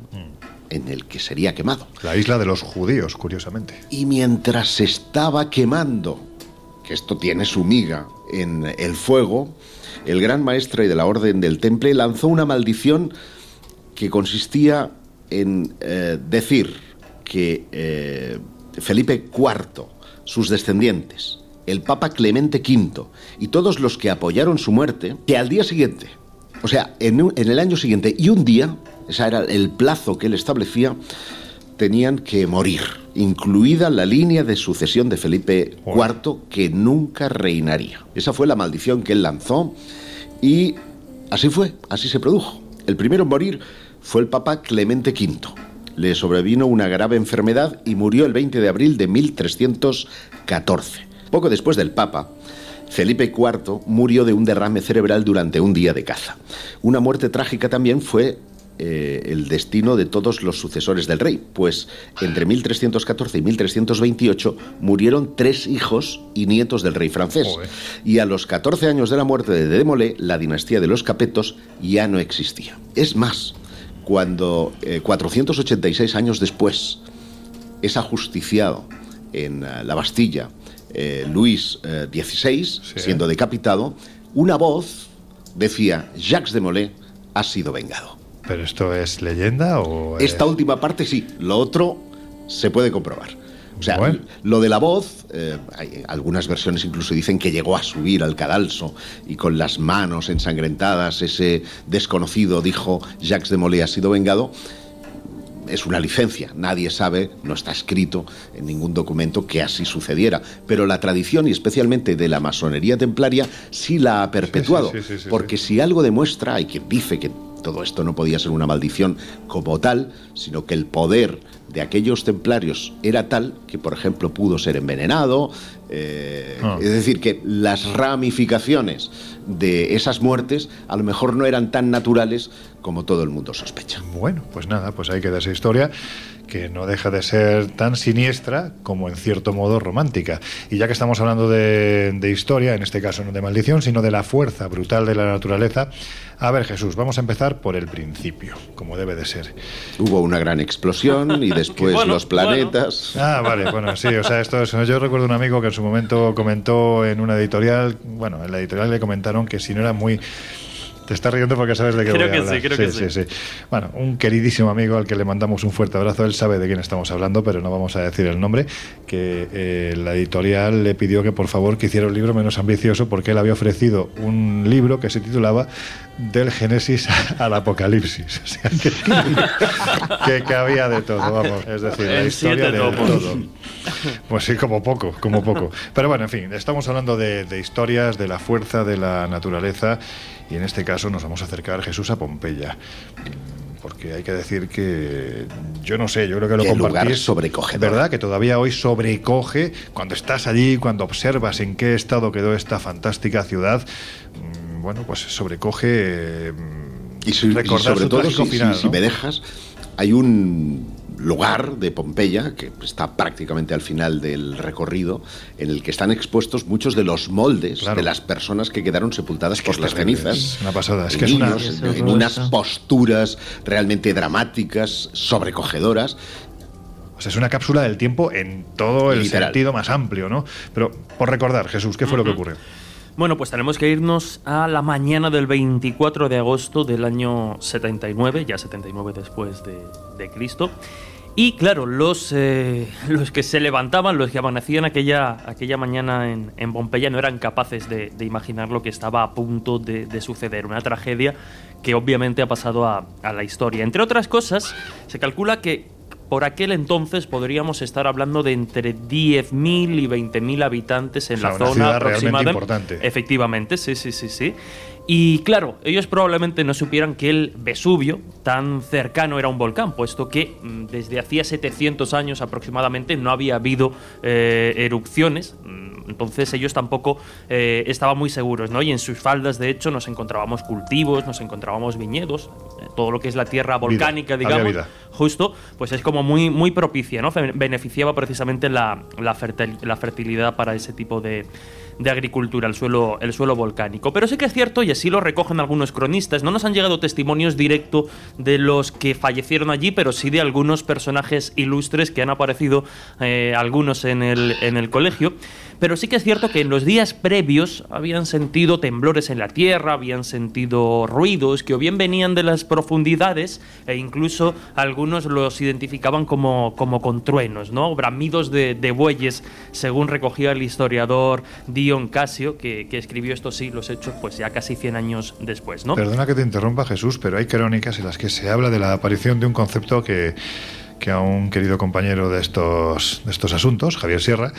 en el que sería quemado. La isla de los judíos, curiosamente. Y mientras se estaba quemando, que esto tiene su miga en el fuego, el gran maestre de la Orden del Temple lanzó una maldición que consistía en eh, decir que eh, Felipe IV, sus descendientes, el Papa Clemente V y todos los que apoyaron su muerte, que al día siguiente, o sea, en, en el año siguiente y un día, ese era el plazo que él establecía, tenían que morir, incluida la línea de sucesión de Felipe IV, que nunca reinaría. Esa fue la maldición que él lanzó y así fue, así se produjo. El primero en morir fue el Papa Clemente V. Le sobrevino una grave enfermedad y murió el 20 de abril de 1314. Poco después del Papa, Felipe IV murió de un derrame cerebral durante un día de caza. Una muerte trágica también fue eh, el destino de todos los sucesores del rey, pues entre 1314 y 1328 murieron tres hijos y nietos del rey francés. Y a los 14 años de la muerte de Demolé, la dinastía de los Capetos ya no existía. Es más, cuando eh, 486 años después es ajusticiado en eh, la Bastilla eh, Luis eh, XVI, siendo decapitado, una voz decía, Jacques de Molay ha sido vengado. ¿Pero esto es leyenda o.? Esta última parte sí, lo otro se puede comprobar. O sea, lo de la voz, eh, hay algunas versiones incluso dicen que llegó a subir al cadalso y con las manos ensangrentadas ese desconocido dijo Jacques de Molay ha sido vengado. Es una licencia, nadie sabe, no está escrito en ningún documento que así sucediera, pero la tradición y especialmente de la masonería templaria sí la ha perpetuado, sí, sí, sí, porque si algo demuestra, hay quien dice que todo esto no podía ser una maldición como tal, sino que el poder de aquellos templarios era tal que, por ejemplo, pudo ser envenenado. eh, Ah. Es decir, que las ramificaciones de esas muertes a lo mejor no eran tan naturales como todo el mundo sospecha. Bueno, pues nada, pues ahí queda esa historia que no deja de ser tan siniestra como en cierto modo romántica. Y ya que estamos hablando de, de historia, en este caso no de maldición, sino de la fuerza brutal de la naturaleza, a ver Jesús, vamos a empezar por el principio, como debe de ser. Hubo una gran explosión y después Bueno, los planetas. Ah, vale, bueno, sí, o sea, esto es, yo recuerdo un amigo que en su momento comentó en una editorial, bueno, en la editorial le comentaron que si no era muy... Te estás riendo porque sabes de qué Creo voy a que hablar. sí, creo que sí. Bueno, un queridísimo amigo al que le mandamos un fuerte abrazo, él sabe de quién estamos hablando, pero no vamos a decir el nombre, que eh, la editorial le pidió que por favor que hiciera un libro menos ambicioso porque él había ofrecido un libro que se titulaba Del Génesis al Apocalipsis. O sea, que, que cabía de todo, vamos, es decir, la historia de todo. Pues sí, como poco, como poco. Pero bueno, en fin, estamos hablando de, de historias, de la fuerza de la naturaleza y en este caso nos vamos a acercar, Jesús, a Pompeya. Porque hay que decir que yo no sé, yo creo que lo lugar compartís. sobrecogedor. ¿Verdad? Que todavía hoy sobrecoge cuando estás allí, cuando observas en qué estado quedó esta fantástica ciudad. mm, Bueno, pues sobrecoge. Y, si- y sobre todo, si, final, si- si ¿no? me dejas, hay un lugar de Pompeya, que está prácticamente al final del recorrido, en el que están expuestos muchos de los moldes de las personas que quedaron sepultadas por las terrible, cenizas. es una pasada, es que es una- en unas posturas realmente dramáticas, sobrecogedoras. O sea, es una cápsula del tiempo en todo el Literal. sentido más amplio, ¿no? Pero por recordar, Jesús, ¿qué fue lo que ocurrió? Bueno, pues tenemos que irnos a la mañana del 24 de agosto del año 79, ya 79 después de, de Cristo. Y claro, los, eh, los que se levantaban, los que amanecían aquella, aquella mañana en, en Pompeya no eran capaces de, de imaginar lo que estaba a punto de, de suceder. Una tragedia que obviamente ha pasado a, a la historia. Entre otras cosas, se calcula que por aquel entonces podríamos estar hablando de entre 10.000 y 20.000 habitantes en O sea, la una zona ciudad realmente aproximada. importante. Efectivamente, sí, sí, sí, sí. Y claro, ellos probablemente no supieran que el Vesubio, tan cercano, era un volcán, puesto que mm, desde hacía 700 años aproximadamente no había habido eh, erupciones. Mm, Entonces ellos tampoco eh, estaban muy seguros, ¿no? Y en sus faldas, de hecho, nos encontrábamos cultivos, nos encontrábamos viñedos, eh, todo lo que es la tierra volcánica, había digamos vida. justo, pues es como muy, muy propicia, ¿no? Beneficiaba precisamente la, la, fertil- la fertilidad para ese tipo de, de agricultura, el suelo, el suelo volcánico. Pero sí que es cierto, y así lo recogen algunos cronistas, no nos han llegado testimonios directos de los que fallecieron allí, pero sí de algunos personajes ilustres que han aparecido, eh, algunos en el, en el colegio. Pero sí que es cierto que en los días previos habían sentido temblores en la tierra, habían sentido ruidos que o bien venían de las profundidades e incluso algunos los identificaban como, como con truenos, ¿no? Bramidos de, de bueyes, según recogía el historiador Dion Casio, que, que escribió estos siglos hechos pues ya casi 100 años después, ¿no? Perdona que te interrumpa, Jesús, pero hay crónicas en las que se habla de la aparición de un concepto que, que a un querido compañero de estos, de estos asuntos, Javier Sierra,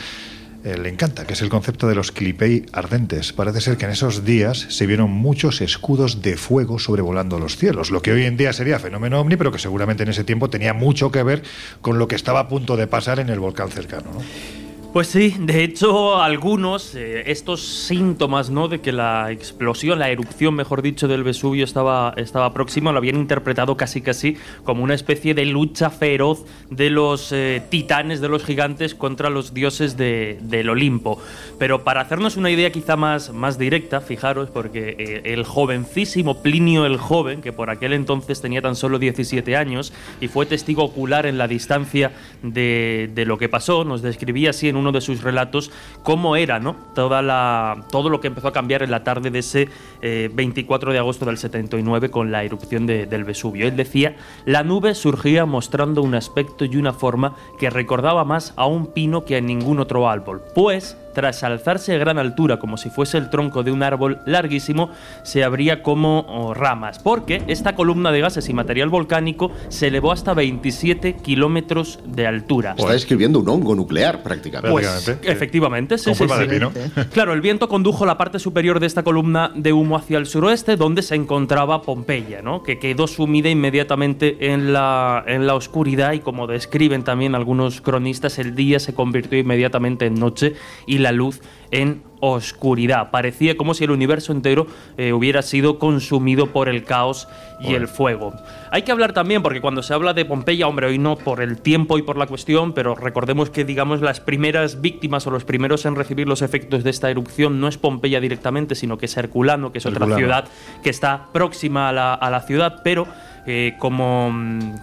eh, le encanta, que es el concepto de los clipei ardentes. Parece ser que en esos días se vieron muchos escudos de fuego sobrevolando los cielos, lo que hoy en día sería fenómeno ovni, pero que seguramente en ese tiempo tenía mucho que ver con lo que estaba a punto de pasar en el volcán cercano. ¿no? Pues sí, de hecho, algunos, eh, estos síntomas, ¿no? De que la explosión, la erupción, mejor dicho, del Vesubio estaba, estaba próxima, lo habían interpretado casi casi como una especie de lucha feroz de los eh, titanes, de los gigantes, contra los dioses de- del Olimpo. Pero para hacernos una idea quizá más, más directa, fijaros, porque eh, el jovencísimo Plinio el Joven, que por aquel entonces tenía tan solo 17 años y fue testigo ocular en la distancia de, de lo que pasó, nos describía así en uno de sus relatos cómo era, ¿no? Toda la, todo lo que empezó a cambiar en la tarde de ese eh, 24 de agosto del 79 con la erupción de- del Vesubio. Él decía, la nube surgía mostrando un aspecto y una forma que recordaba más a un pino que a ningún otro árbol, pues tras alzarse a gran altura como si fuese el tronco de un árbol larguísimo, se abría como oh, ramas, porque esta columna de gases y material volcánico se elevó hasta 27 kilómetros de altura. Está describiendo un hongo nuclear prácticamente. Pues, efectivamente, sí, sí, sí. pino. Claro, el viento condujo la parte superior de esta columna de humo hacia el suroeste, donde se encontraba Pompeya, ¿no? que quedó sumida inmediatamente en la, en la oscuridad y como describen también algunos cronistas, el día se convirtió inmediatamente en noche y la luz en oscuridad. Parecía como si el universo entero eh, hubiera sido consumido por el caos y el fuego. Hay que hablar también, porque cuando se habla de Pompeya, hombre, hoy no por el tiempo y por la cuestión, pero recordemos que, digamos, las primeras víctimas o los primeros en recibir los efectos de esta erupción no es Pompeya directamente, sino que es Herculano, que es otra ciudad que está próxima a la, a la ciudad, pero eh, como,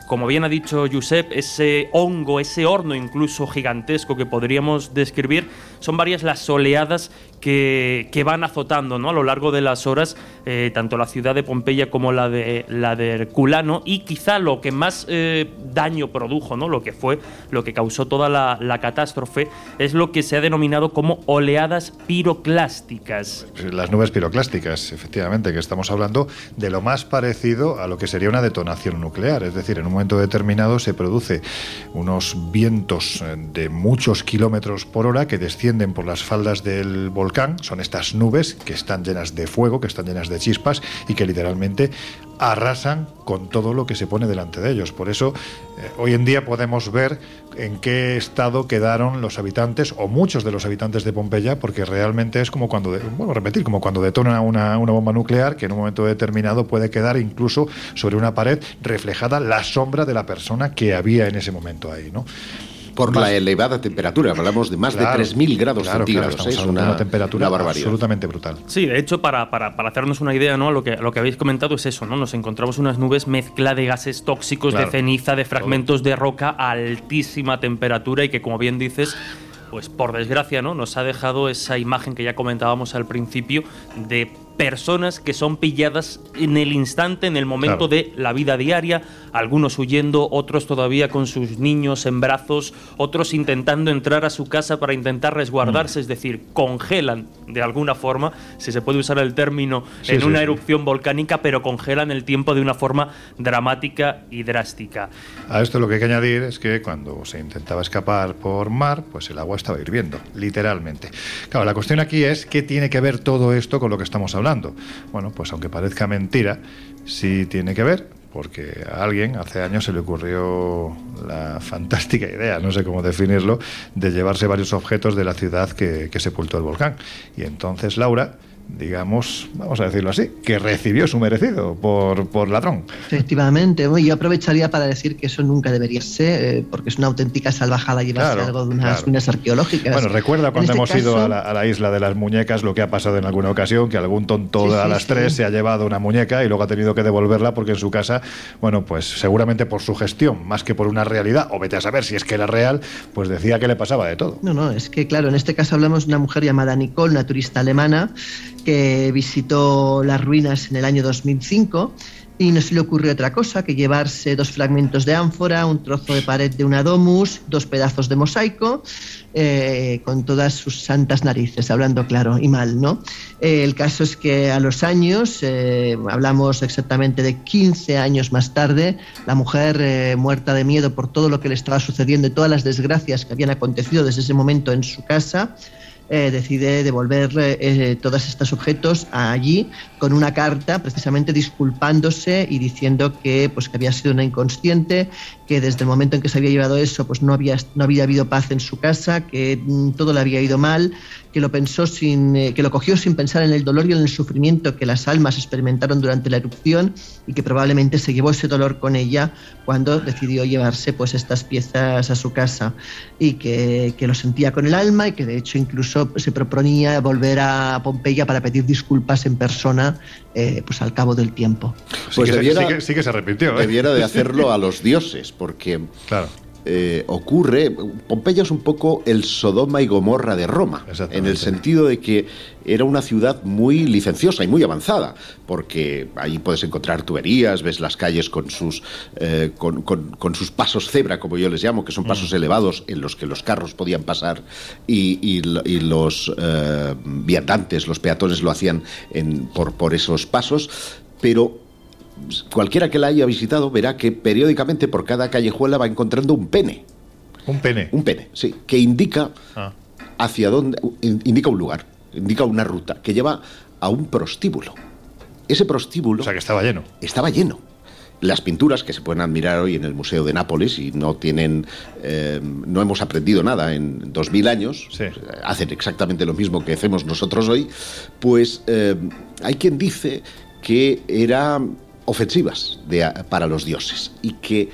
como bien ha dicho Josep, ese hongo, ese horno incluso gigantesco que podríamos describir, son varias las oleadas que, que van azotando ¿no? a lo largo de las horas eh, tanto la ciudad de Pompeya como la de, la de Herculano y quizá lo que más eh, daño produjo, ¿no? lo que fue, lo que causó toda la, la catástrofe, es lo que se ha denominado como oleadas piroclásticas. Las nubes piroclásticas, efectivamente, que estamos hablando de lo más parecido a lo que sería una detonación nuclear. Es decir, en un momento determinado se produce unos vientos eh, de muchos kilómetros por hora que descienden descienden por las faldas del volcán son estas nubes que están llenas de fuego, que están llenas de chispas y que literalmente arrasan con todo lo que se pone delante de ellos. Por eso, eh, hoy en día podemos ver en qué estado quedaron los habitantes o muchos de los habitantes de Pompeya, porque realmente es como cuando, de- bueno, repetir, como cuando detona una, una bomba nuclear, que en un momento determinado puede quedar incluso sobre una pared reflejada la sombra de la persona que había en ese momento ahí, ¿no? Por la elevada temperatura, hablamos de más Claro, de 3.000 grados claro, claro, centígrados. estamos es hablando una, de una temperatura una barbaridad. absolutamente brutal. Sí, de hecho, para, para, para hacernos una idea, ¿no? Lo que, lo que habéis comentado es eso, ¿no? Nos encontramos unas nubes mezcla de gases tóxicos, Claro. de ceniza, de fragmentos de roca a altísima temperatura y que, como bien dices, pues por desgracia, ¿no? Nos ha dejado esa imagen que ya comentábamos al principio de personas que son pilladas en el instante, en el momento Claro. de la vida diaria, algunos huyendo, otros todavía con sus niños en brazos, otros intentando entrar a su casa para intentar Mm. resguardarse, es decir, congelan de alguna forma, si se puede usar el término, Sí, en sí, una sí. erupción volcánica, pero congelan el tiempo de una forma dramática y drástica. A esto lo que hay que añadir es que cuando se intentaba escapar por mar, pues el agua estaba hirviendo, literalmente. Claro, la cuestión aquí es qué tiene que ver todo esto con lo que estamos hablando. Bueno, pues aunque parezca mentira, sí tiene que ver, porque a alguien hace años se le ocurrió la fantástica idea, no sé cómo definirlo, de llevarse varios objetos de la ciudad que, que sepultó el volcán. Y entonces Laura, digamos, vamos a decirlo así, que recibió su merecido por, por ladrón. Efectivamente, yo aprovecharía para decir que eso nunca debería ser, eh, porque es una auténtica salvajada llevarse Claro, algo de unas claro. ruinas arqueológicas. Bueno, recuerda cuando este hemos ido a la, a la isla de las muñecas lo que ha pasado en alguna ocasión, que algún tonto Sí, a sí, las sí. tres se ha llevado una muñeca y luego ha tenido que devolverla porque en su casa, bueno, pues seguramente por su gestión, más que por una realidad, o vete a saber si es que era real, pues decía que le pasaba de todo. No, no, es que claro, en este caso hablamos de una mujer llamada Nicole, una turista alemana, que visitó las ruinas en el año 2005 y no se le ocurrió otra cosa que llevarse dos fragmentos de ánfora, un trozo de pared de una domus, dos pedazos de mosaico, eh, con todas sus santas narices, hablando claro y mal, ¿no? Eh, el caso es que a los años, eh, hablamos exactamente de 15 años más tarde, la mujer muerta de miedo por todo lo que le estaba sucediendo y todas las desgracias que habían acontecido desde ese momento en su casa, eh, decide devolver eh, todos estos objetos allí con una carta precisamente disculpándose y diciendo que pues que había sido una inconsciente que desde el momento en que se había llevado eso pues no había no había habido paz en su casa que mm, todo le había ido mal que lo pensó sin eh, que lo cogió sin pensar en el dolor y en el sufrimiento que las almas experimentaron durante la erupción y que probablemente se llevó ese dolor con ella cuando decidió llevarse pues estas piezas a su casa. Y que, que lo sentía con el alma y que de hecho incluso se proponía volver a Pompeya para pedir disculpas en persona eh, pues al cabo del tiempo. Sí, Pues que, se- debiera- sí que- sí que se arrepintió. ¿eh? Debiera de hacerlo a los dioses, porque Claro. Eh, ocurre. Pompeya es un poco el Sodoma y Gomorra de Roma, en el sentido de que era una ciudad muy licenciosa y muy avanzada, porque ahí puedes encontrar tuberías, ves las calles con sus, eh, con, con- con sus pasos cebra, como yo les llamo, que son pasos elevados en los que los carros podían pasar y, y lo- y los eh, viandantes, los peatones lo hacían en- por, por esos pasos, pero cualquiera que la haya visitado verá que periódicamente por cada callejuela va encontrando un pene. Un pene. Un pene, sí, que indica Ah. hacia dónde, in- indica un lugar, indica una ruta que lleva a un prostíbulo. Ese prostíbulo O sea que estaba lleno. estaba lleno. Las pinturas que se pueden admirar hoy en el Museo de Nápoles y no tienen, eh, no hemos aprendido nada en 2000 años, Sí. hacen exactamente lo mismo que hacemos nosotros hoy, pues eh, hay quien dice que eran ofensivas de- para los dioses. Y que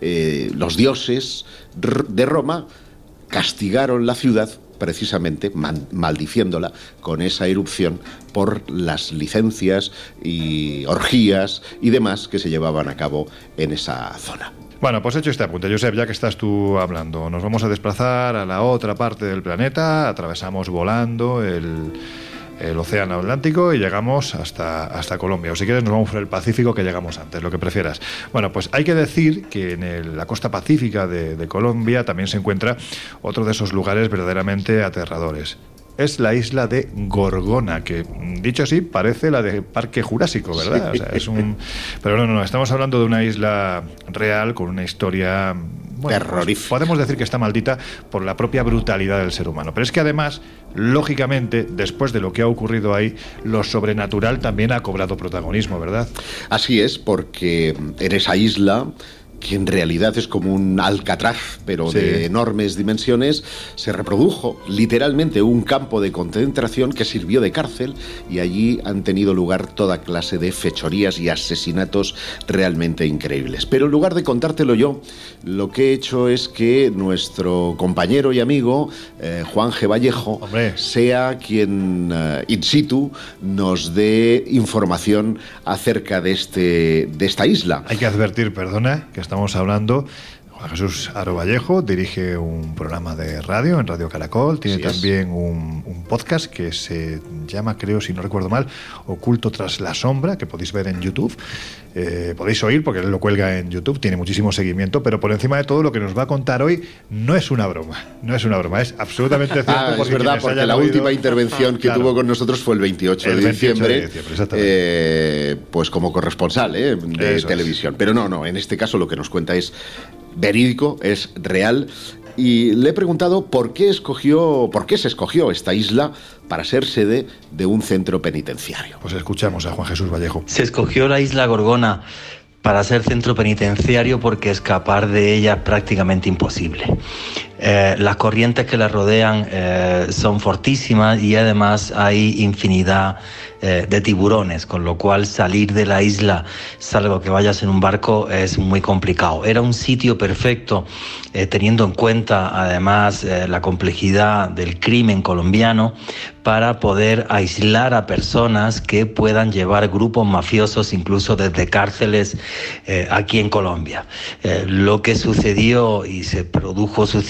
eh, los dioses de Roma castigaron la ciudad precisamente maldiciéndola con esa erupción por las licencias y orgías y demás que se llevaban a cabo en esa zona. Bueno, pues hecho este apunte, Josep, ya que estás tú hablando, nos vamos a desplazar a la otra parte del planeta, atravesamos volando el, el Océano Atlántico y llegamos hasta, hasta Colombia. O si quieres, nos vamos por el Pacífico, que llegamos antes, lo que prefieras. Bueno, pues hay que decir que en el- la costa pacífica de, de Colombia también se encuentra otro de esos lugares verdaderamente aterradores. Es la isla de Gorgona, que dicho así parece la de Parque Jurásico, ¿verdad? O sea, es un... Pero no, no, no, estamos hablando de una isla real con una historia bueno, pues podemos decir que está maldita por la propia brutalidad del ser humano. Pero es que además, lógicamente, después de lo que ha ocurrido ahí, lo sobrenatural también ha cobrado protagonismo, ¿verdad? Así es, porque en esa isla que en realidad es como un alcatraz, pero Sí. de enormes dimensiones, se reprodujo literalmente un campo de concentración que sirvió de cárcel y allí han tenido lugar toda clase de fechorías y asesinatos realmente increíbles. Pero en lugar de contártelo yo, lo que he hecho es que nuestro compañero y amigo eh, Juan G. Vallejo sea quien eh, in situ nos dé información acerca de, este, de esta isla. Hay que advertir, perdona, que estamos hablando. Juan Jesús Aro Vallejo dirige un programa de radio en Radio Caracol, tiene también un, un podcast que se llama, creo, si no recuerdo mal, Oculto tras la sombra, que podéis ver en YouTube. Eh, podéis oír porque él lo cuelga en YouTube, tiene muchísimo seguimiento, pero por encima de todo lo que nos va a contar hoy no es una broma, no es una broma, es absolutamente cierto. Ah, es verdad, porque la oído- última intervención que Claro. tuvo con nosotros fue el 28 El de 28 de diciembre, eh, pues como corresponsal eh, de Eso es. televisión. Pero no, no, en este caso lo que nos cuenta es verídico, es real. Y le he preguntado por qué escogió, por qué se escogió esta isla para ser sede de un centro penitenciario. Pues escuchamos a Juan Jesús Vallejo. Se escogió la isla Gorgona para ser centro penitenciario porque escapar de ella es prácticamente imposible. Eh, las corrientes que la rodean eh, son fortísimas y además hay infinidad eh, de tiburones, con lo cual salir de la isla, salvo que vayas en un barco, es muy complicado. Era un sitio perfecto, eh, teniendo en cuenta además eh, la complejidad del crimen colombiano, para poder aislar a personas que puedan llevar grupos mafiosos incluso desde cárceles aquí en Colombia. Lo que sucedió y se produjo su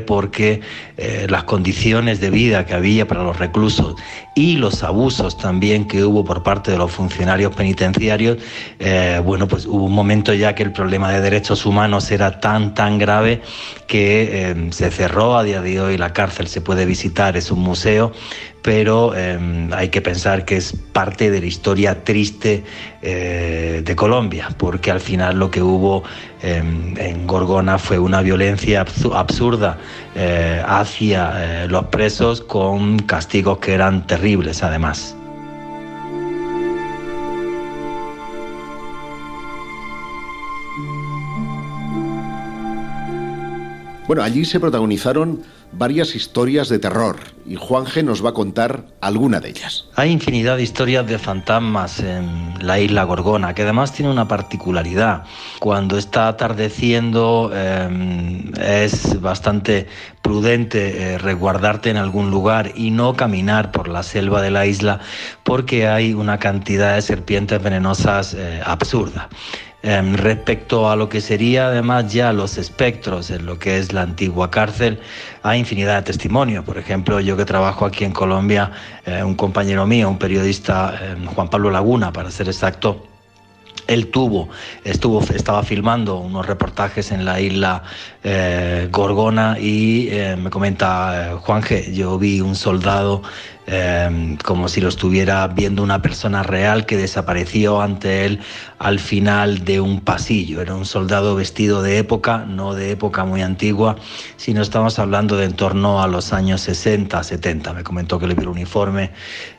porque eh, las condiciones de vida que había para los reclusos y los abusos también que hubo por parte de los funcionarios penitenciarios, eh, bueno, pues hubo un momento ya que el problema de derechos humanos era tan, tan grave que eh, se cerró. A día de hoy la cárcel, se puede visitar, es un museo, pero eh, hay que pensar que es parte de la historia triste eh, de Colombia, porque al final lo que hubo eh, en Gorgona fue una violencia absu- absurda eh, hacia eh, los presos con castigos que eran terribles además. Bueno, allí se protagonizaron varias historias de terror y Juan G nos va a contar alguna de ellas. Hay infinidad de historias de fantasmas en la isla Gorgona, que además tiene una particularidad. Cuando está atardeciendo eh, es bastante prudente eh, resguardarte en algún lugar y no caminar por la selva de la isla porque hay una cantidad de serpientes venenosas eh, absurda. Em, respecto a lo que sería además ya los espectros en lo que es la antigua cárcel, hay infinidad de testimonios. Por ejemplo, yo que trabajo aquí en Colombia, eh, un compañero mío, un periodista, em, Juan Pablo Laguna, para ser exacto, él tuvo, estuvo, estaba filmando unos reportajes en la isla eh, Gorgona y eh, me comenta eh, Juan G, yo vi un soldado eh, como si lo estuviera viendo una persona real que desapareció ante él al final de un pasillo. Era un soldado vestido de época, no de época muy antigua, sino estamos hablando de en torno a los años 60, 70. Me comentó que le vio el uniforme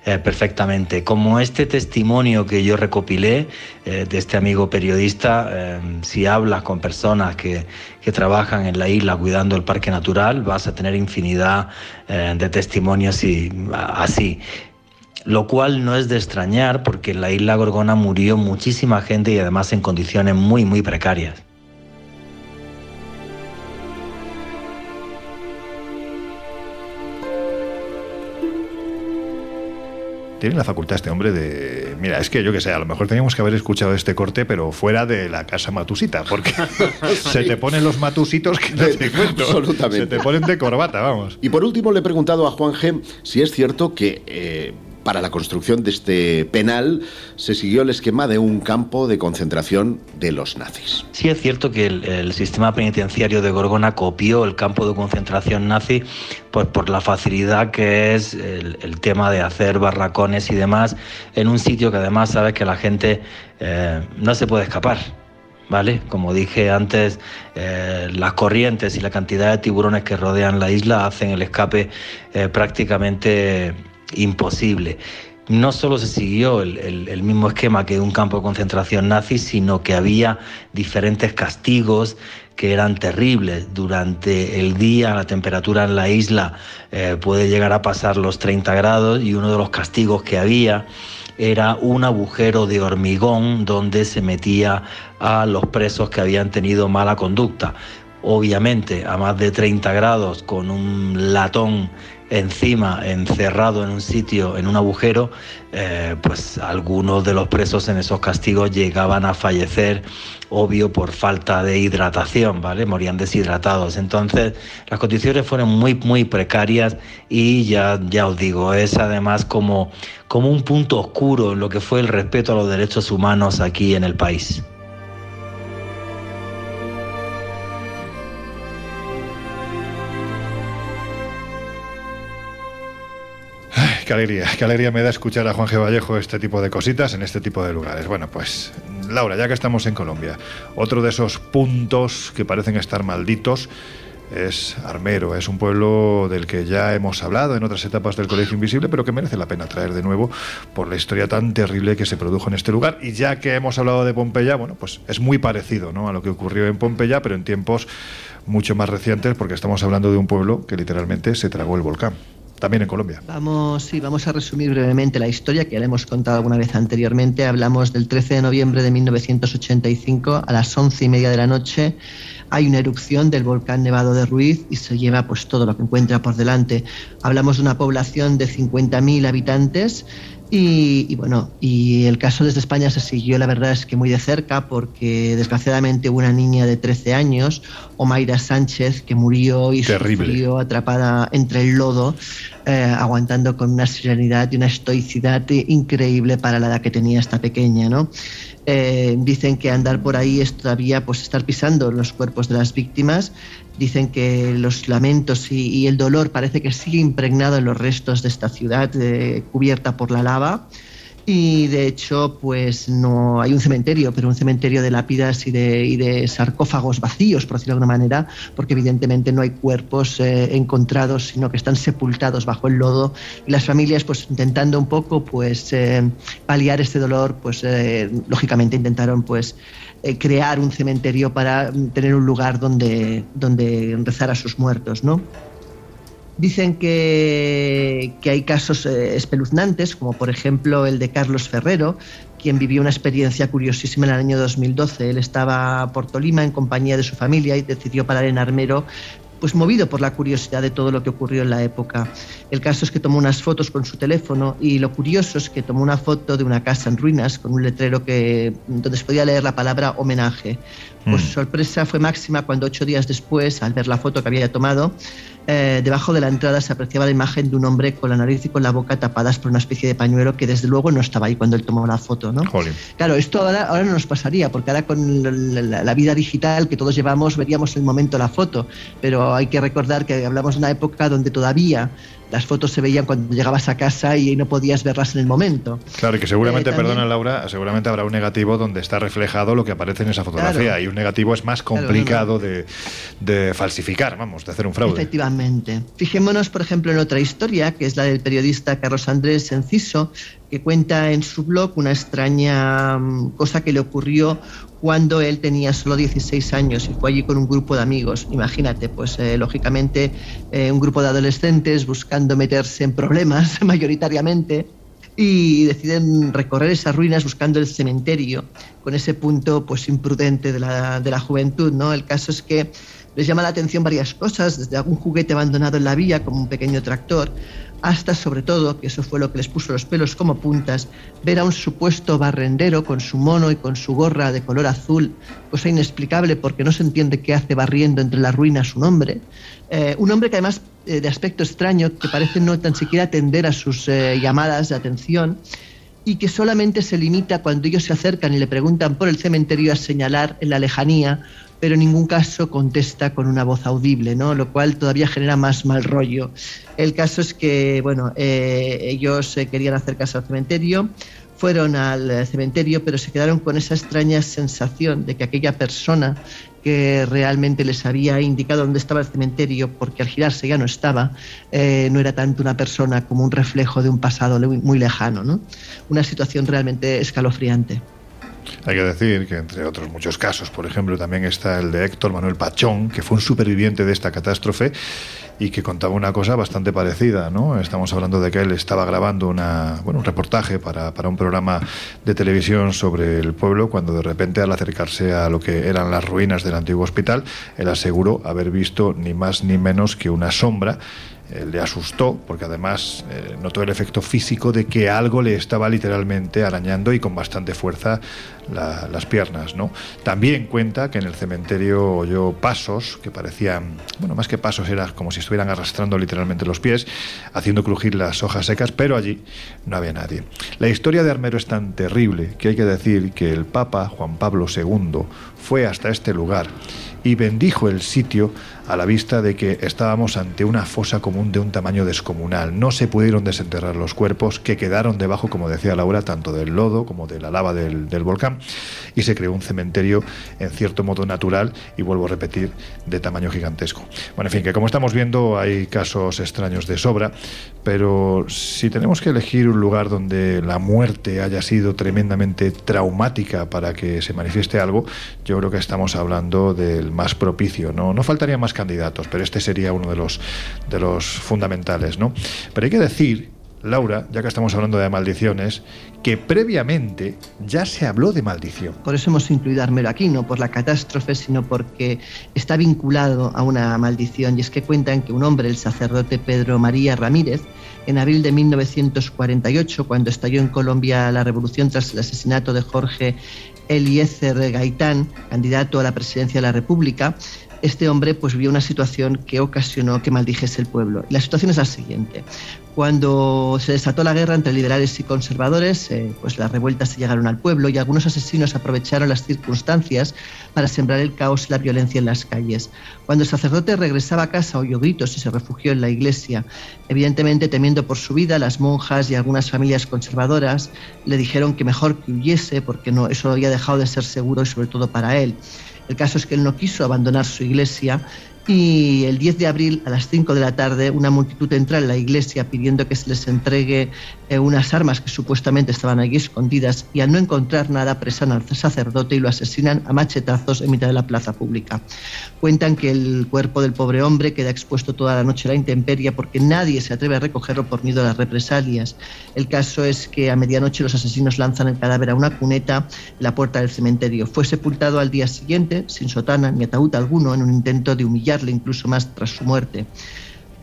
eh, perfectamente. Como este testimonio que yo recopilé eh, de este amigo periodista, eh, si hablas con personas que, que trabajan en la isla cuidando el parque natural, vas a tener infinidad eh, de testimonios y, así. Lo cual no es de extrañar porque en la isla Gorgona murió muchísima gente y además en condiciones muy, muy precarias. Tiene la facultad este hombre de. Mira, es que yo que sé, a lo mejor teníamos que haber escuchado este corte, pero fuera de la casa matusita, porque se te ponen los matusitos que no te cuento. Absolutamente. Se te ponen de corbata, vamos. Y por último le he preguntado a Juan G si es cierto que eh, para la construcción de este penal se siguió el esquema de un campo de concentración de los nazis. Sí es cierto que el, sistema penitenciario de Gorgona copió el campo de concentración nazi pues por la facilidad que es el, el tema de hacer barracones y demás en un sitio que además sabes que la gente eh, no se puede escapar. ¿vale? Como dije antes, eh, las corrientes y la cantidad de tiburones que rodean la isla hacen el escape eh, prácticamente imposible. No solo se siguió el, el- mismo esquema que un campo de concentración nazi, sino que había diferentes castigos que eran terribles. Durante el día la temperatura en la isla eh, puede llegar a pasar los 30 grados y uno de los castigos que había era un agujero de hormigón donde se metía a los presos que habían tenido mala conducta. Obviamente a más de 30 grados con un latón encima, encerrado en un sitio, en un agujero, eh, pues algunos de los presos en esos castigos llegaban a fallecer, obvio, por falta de hidratación, ¿vale? Morían deshidratados. Entonces, las condiciones fueron muy, muy precarias y ya, ya os digo, es además como, como un punto oscuro en lo que fue el respeto a los derechos humanos aquí en el país. Qué alegría, qué alegría me da escuchar a Juan G. Vallejo este tipo de cositas en este tipo de lugares. Bueno, pues Laura, ya que estamos en Colombia, otro de esos puntos que parecen estar malditos es Armero. Es un pueblo del que ya hemos hablado en otras etapas del Colegio Invisible, pero que merece la pena traer de nuevo por la historia tan terrible que se produjo en este lugar. Y ya que hemos hablado de Pompeya, bueno, pues es muy parecido ¿no? a lo que ocurrió en Pompeya, pero en tiempos mucho más recientes, porque estamos hablando de un pueblo que literalmente se tragó el volcán. También en Colombia. Vamos, sí, vamos a resumir brevemente la historia que ya le hemos contado alguna vez anteriormente. Hablamos del 13 de noviembre de 1985 a las once y media de la noche. Hay una erupción del volcán Nevado de Ruiz y se lleva pues todo lo que encuentra por delante. Hablamos de una población de 50.000 habitantes y, y, bueno, y el caso desde España se siguió, la verdad es que muy de cerca, porque desgraciadamente hubo una niña de 13 años, Omaira Sánchez, que murió y Terrible. sufrió atrapada entre el lodo, eh, aguantando con una serenidad y una estoicidad increíble para la edad que tenía esta pequeña, ¿no? Eh, dicen que andar por ahí es todavía pues estar pisando los cuerpos de las víctimas. Dicen que los lamentos y, el dolor parece que sigue impregnado en los restos de esta ciudad eh, cubierta por la lava. Y de hecho, pues no hay un cementerio, pero un cementerio de lápidas y de, y de sarcófagos vacíos, por decirlo de alguna manera, porque evidentemente no hay cuerpos eh, encontrados, sino que están sepultados bajo el lodo. Y las familias, pues intentando un poco, pues eh, paliar este dolor, pues eh, lógicamente intentaron, pues eh, crear un cementerio para tener un lugar donde, donde rezar a sus muertos, ¿no? Dicen que, que hay casos eh, espeluznantes, como por ejemplo el de Carlos Ferrero, quien vivió una experiencia curiosísima en el año 2012. Él estaba por Tolima en compañía de su familia y decidió parar en Armero pues movido por la curiosidad de todo lo que ocurrió en la época. El caso es que tomó unas fotos con su teléfono y lo curioso es que tomó una foto de una casa en ruinas con un letrero que donde se podía leer la palabra homenaje. Pues su sorpresa fue máxima cuando ocho días después, al ver la foto que había tomado, eh, debajo de la entrada se apreciaba la imagen de un hombre con la nariz y con la boca tapadas por una especie de pañuelo que desde luego no estaba ahí cuando él tomó la foto, ¿no? Jolín. Claro, esto ahora, ahora no nos pasaría, porque ahora con la, la- la vida digital que todos llevamos veríamos en el momento la foto, pero hay que recordar que hablamos de una época donde todavía las fotos se veían cuando llegabas a casa y no podías verlas en el momento. Claro, y que seguramente, Eh, también- perdona Laura, seguramente habrá un negativo donde está reflejado lo que aparece en esa fotografía. Claro. Y un negativo es más Claro, no, complicado De, de falsificar, vamos, de hacer un fraude. Efectivamente. Fijémonos, por ejemplo, en otra historia, que es la del periodista Carlos Andrés Enciso, cuenta en su blog una extraña mm, cosa que le ocurrió cuando él tenía solo 16 años y fue allí con un grupo de amigos. Imagínate, pues eh, lógicamente eh, un grupo de adolescentes buscando meterse en problemas mayoritariamente y deciden recorrer esas ruinas buscando el cementerio con ese punto pues imprudente de la, de la juventud, ¿no? El caso es que les llama la atención varias cosas, desde algún juguete abandonado en la vía como un pequeño tractor, hasta sobre todo, que eso fue lo que les puso los pelos como puntas, ver a un supuesto barrendero con su mono y con su gorra de color azul, cosa inexplicable porque no se entiende qué hace barriendo entre las ruinas un hombre. Eh, un hombre que además eh, de aspecto extraño, que parece no tan siquiera atender a sus eh, llamadas de atención y que solamente se limita cuando ellos se acercan y le preguntan por el cementerio a señalar en la lejanía, pero en ningún caso contesta con una voz audible, ¿no? Lo cual todavía genera más mal rollo. El caso es que, bueno, eh, ellos eh, querían acercarse al cementerio, fueron al eh, cementerio, pero se quedaron con esa extraña sensación de que aquella persona que realmente les había indicado dónde estaba el cementerio, porque al girarse ya no estaba, no era tanto una persona como un reflejo de un pasado muy lejano. ¿no? Una situación realmente escalofriante. Hay que decir que entre otros muchos casos, por ejemplo, también está el de Héctor Manuel Pachón, que fue un superviviente de esta catástrofe y que contaba una cosa bastante parecida, ¿no? Estamos hablando de que él estaba grabando una, un reportaje para, para un programa de televisión sobre el pueblo cuando de repente al acercarse a lo que eran las ruinas del antiguo hospital, él aseguró haber visto ni más ni menos que una sombra le asustó porque además eh, notó el efecto físico de que algo le estaba literalmente arañando y con bastante fuerza la- las piernas. ¿no? También cuenta que en el cementerio oyó pasos que parecían, bueno, más que pasos, era como si estuvieran arrastrando literalmente los pies, haciendo crujir las hojas secas, pero allí no había nadie. La historia de Armero es tan terrible que hay que decir que el Papa Juan Pablo II fue hasta este lugar y bendijo el sitio a la vista de que estábamos ante una fosa común de un tamaño descomunal. No se pudieron desenterrar los cuerpos que quedaron debajo, como decía Laura, tanto del lodo como de la lava del, volcán, y se creó un cementerio en cierto modo natural y vuelvo a repetir, de tamaño gigantesco. Bueno, en fin, que como estamos viendo hay casos extraños de sobra, pero si tenemos que elegir un lugar donde la muerte haya sido tremendamente traumática para que se manifieste algo, yo creo que estamos hablando del más propicio. No, no faltarían más candidatos, pero este sería uno de los, de los fundamentales. ¿no? Pero hay que decir, Laura, ya que estamos hablando de maldiciones, que previamente ya se habló de maldición. Por eso hemos incluido a aquí, no por la catástrofe, sino porque está vinculado a una maldición. Y es que cuentan que un hombre, el sacerdote Pedro María Ramírez, en abril de 1948, cuando estalló en Colombia la revolución tras el asesinato de Jorge Eliezer Gaitán, candidato a la presidencia de la República, este hombre pues vio una situación que ocasionó que maldijese el pueblo. La situación es la siguiente. Cuando se desató la guerra entre liberales y conservadores, eh, pues las revueltas se llegaron al pueblo y algunos asesinos aprovecharon las circunstancias para sembrar el caos y la violencia en las calles. Cuando el sacerdote regresaba a casa oyó gritos y se refugió en la iglesia. Evidentemente, temiendo por su vida, las monjas y algunas familias conservadoras le dijeron que mejor que huyese porque no, eso había dejado de ser seguro y sobre todo para él. El caso es que él no quiso abandonar su iglesia y el 10 de abril a las 5 de la tarde una multitud entra en la iglesia pidiendo que se les entregue eh, unas armas que supuestamente estaban allí escondidas y al no encontrar nada apresan al sacerdote y lo asesinan a machetazos en mitad de la plaza pública. Cuentan que el cuerpo del pobre hombre queda expuesto toda la noche a la intemperie porque nadie se atreve a recogerlo por miedo a las represalias. El caso es que a medianoche los asesinos lanzan el cadáver a una cuneta en la puerta del cementerio. Fue sepultado al día siguiente, sin sotana ni ataúd alguno, en un intento de incluso más tras su muerte.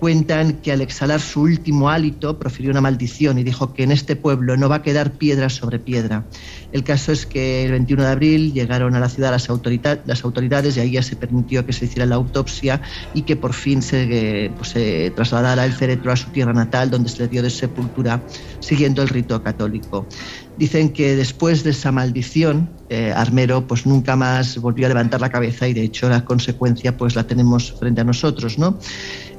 Cuentan que al exhalar su último hálito profirió una maldición y dijo que en este pueblo no va a quedar piedra sobre piedra. El caso es que el 21 de abril llegaron a la ciudad las, autorita- las autoridades y ahí ya se permitió que se hiciera la autopsia y que por fin se, pues, se trasladara el féretro a su tierra natal donde se le dio de sepultura siguiendo el rito católico. Dicen que después de esa maldición, eh, Armero pues nunca más volvió a levantar la cabeza y de hecho la consecuencia pues la tenemos frente a nosotros, ¿no?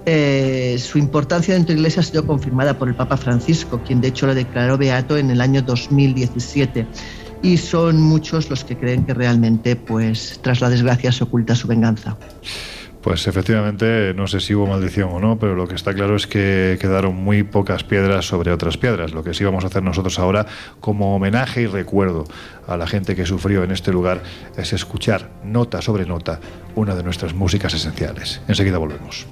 Eh, su importancia dentro de la Iglesia ha sido confirmada por el Papa Francisco, quien de hecho lo declaró beato en el año 2017. Y son muchos los que creen que realmente, pues, tras la desgracia se oculta su venganza. Pues efectivamente, no sé si hubo maldición o no, pero lo que está claro es que quedaron muy pocas piedras sobre otras piedras. Lo que sí vamos a hacer nosotros ahora, como homenaje y recuerdo a la gente que sufrió en este lugar, es escuchar nota sobre nota una de nuestras músicas esenciales. Enseguida volvemos.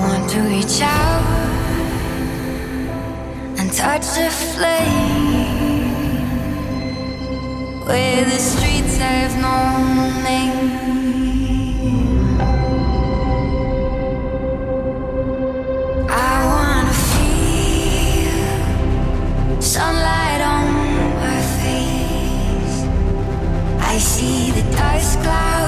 Want to reach out and touch the flame where the streets have no name. I wanna feel sunlight on my face. I see the dust cloud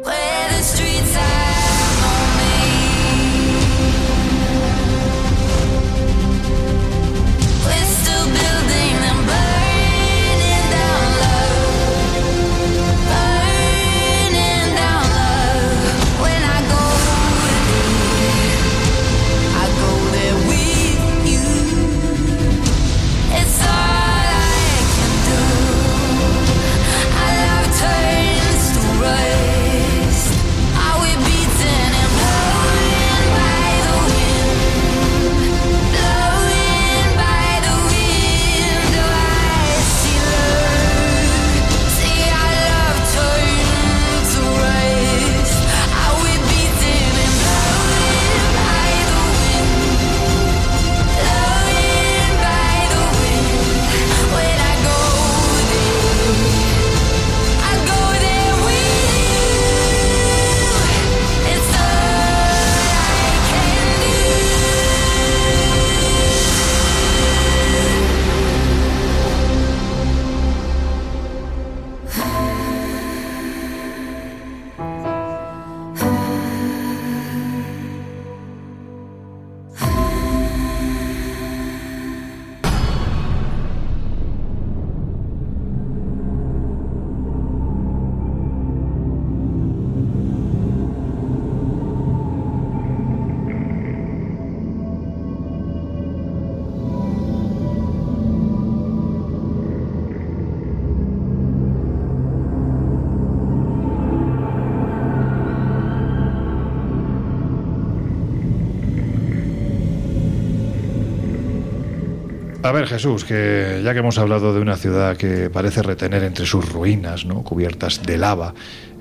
A ver, Jesús, que ya que hemos hablado de una ciudad que parece retener entre sus ruinas, ¿no? cubiertas de lava,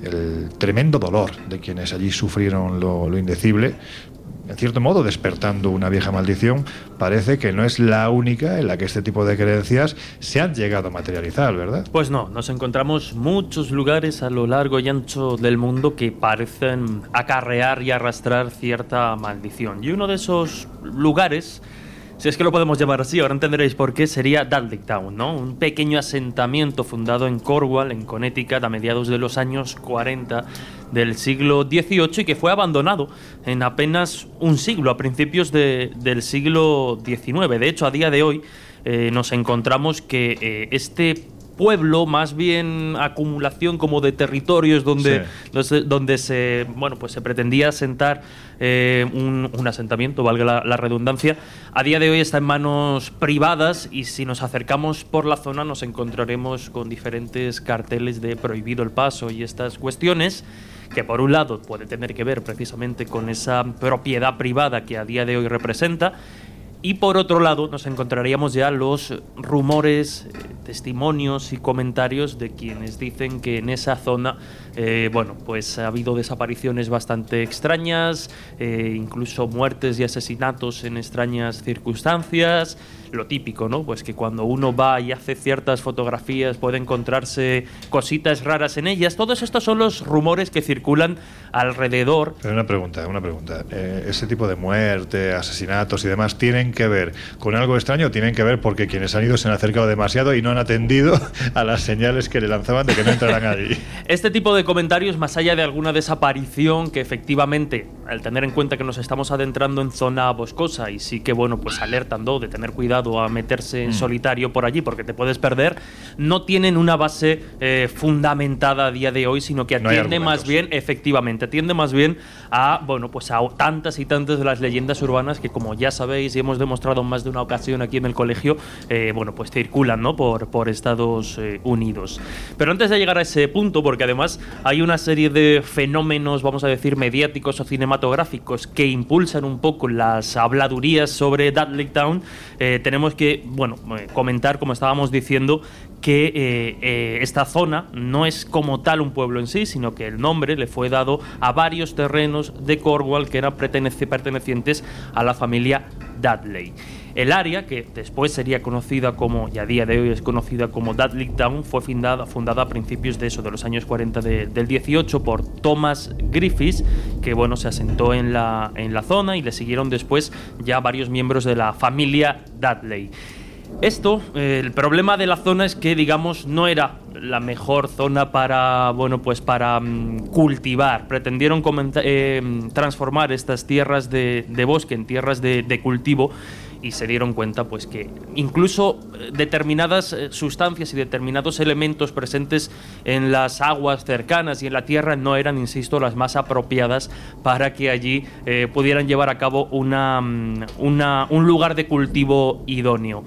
el tremendo dolor de quienes allí sufrieron lo, lo indecible, en cierto modo despertando una vieja maldición, parece que no es la única en la que este tipo de creencias se han llegado a materializar, ¿verdad? Pues no, nos encontramos muchos lugares a lo largo y ancho del mundo que parecen acarrear y arrastrar cierta maldición. Y uno de esos lugares, si es que lo podemos llamar así, ahora entenderéis por qué, sería Dudley Town, ¿no? Un pequeño asentamiento fundado en Cornwall, en Connecticut, a mediados de los años 40 del siglo XVIII y que fue abandonado en apenas un siglo, a principios de- del siglo XIX. De hecho, a día de hoy eh, nos encontramos que eh, este pueblo, más bien acumulación como de territorios donde, donde- donde se, bueno, pues se pretendía asentar eh, un, asentamiento, valga la redundancia, a día de hoy está en manos privadas y si nos acercamos por la zona nos encontraremos con diferentes carteles de prohibido el paso y estas cuestiones que por un lado puede tener que ver precisamente con esa propiedad privada que a día de hoy representa y por otro lado nos encontraríamos ya los rumores, eh, testimonios y comentarios de quienes dicen que en esa zona, eh, bueno, pues ha habido desapariciones bastante extrañas, eh, incluso muertes y asesinatos en extrañas circunstancias. Lo típico, ¿no? Pues que cuando uno va y hace ciertas fotografías puede encontrarse cositas raras en ellas. Todos estos son los rumores que circulan alrededor Pero una pregunta, una pregunta. Eh, ¿Ese tipo de muerte, asesinatos y demás tienen que ver con algo extraño o tienen que ver porque quienes han ido se han acercado demasiado y no han atendido a las señales que le lanzaban de que no entraran allí? Este tipo de comentarios, más allá de alguna desaparición, que efectivamente, al tener en cuenta que nos estamos adentrando en zona boscosa y sí que, bueno, pues alertan ¿no? de tener cuidado a meterse en Mm. solitario por allí porque te puedes perder, no tienen una base eh, fundamentada a día de hoy, sino que No atiende más bien, efectivamente, atiende más bien a, bueno, pues a tantas y tantas de las leyendas urbanas que, como ya sabéis y hemos demostrado en más de una ocasión aquí en el colegio, eh, bueno, pues circulan, ¿no? Por, por Estados eh, Unidos. Pero antes de llegar a ese punto, porque además hay una serie de fenómenos, vamos a decir, mediáticos o cinematográficos que impulsan un poco las habladurías sobre Dudley Town, eh, tenemos que, bueno, comentar, como estábamos diciendo, que eh, eh, esta zona no es como tal un pueblo en sí, sino que el nombre le fue dado a varios terrenos de Cornwall que eran perteneci- pertenecientes a la familia Dudley. El área, que después sería conocida como, y a día de hoy es conocida como Dudley Town, fue fundada, fundada a principios de eso, de los años 40 de- del 18 por Thomas Griffiths, que bueno, se asentó en la, en la zona y le siguieron después ya varios miembros de la familia Dudley. Esto, el problema de la zona es que, digamos, no era la mejor zona para, bueno, pues para mm, cultivar. Pretendieron eh, transformar estas tierras de, de bosque en tierras de, de cultivo y se dieron cuenta pues que incluso eh, determinadas eh, sustancias y determinados elementos presentes en las aguas cercanas y en la tierra no eran, insisto, las más apropiadas para que allí pudieran llevar a cabo una, mm, una- un lugar de cultivo idóneo.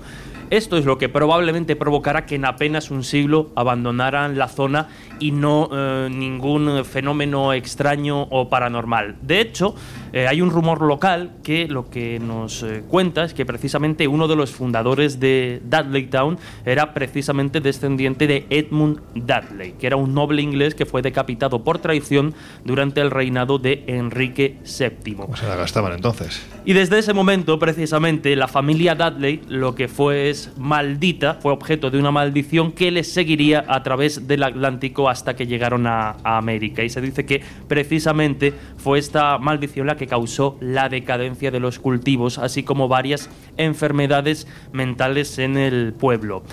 Esto es lo que probablemente provocará que en apenas un siglo abandonaran la zona y no eh, ningún fenómeno extraño o paranormal. De hecho, eh, hay un rumor local que lo que nos eh, cuenta es que precisamente uno de los fundadores de Dudley Town era precisamente descendiente de Edmund Dudley, que era un noble inglés que fue decapitado por traición durante el reinado de Enrique VII. ¿Cómo se la gastaban entonces? Y desde ese momento, precisamente, la familia Dudley lo que fue es maldita, fue objeto de una maldición que les seguiría a través del Atlántico hasta que llegaron a, a América. Y se dice que precisamente fue esta maldición la que causó la decadencia de los cultivos, así como varias enfermedades mentales en el pueblo.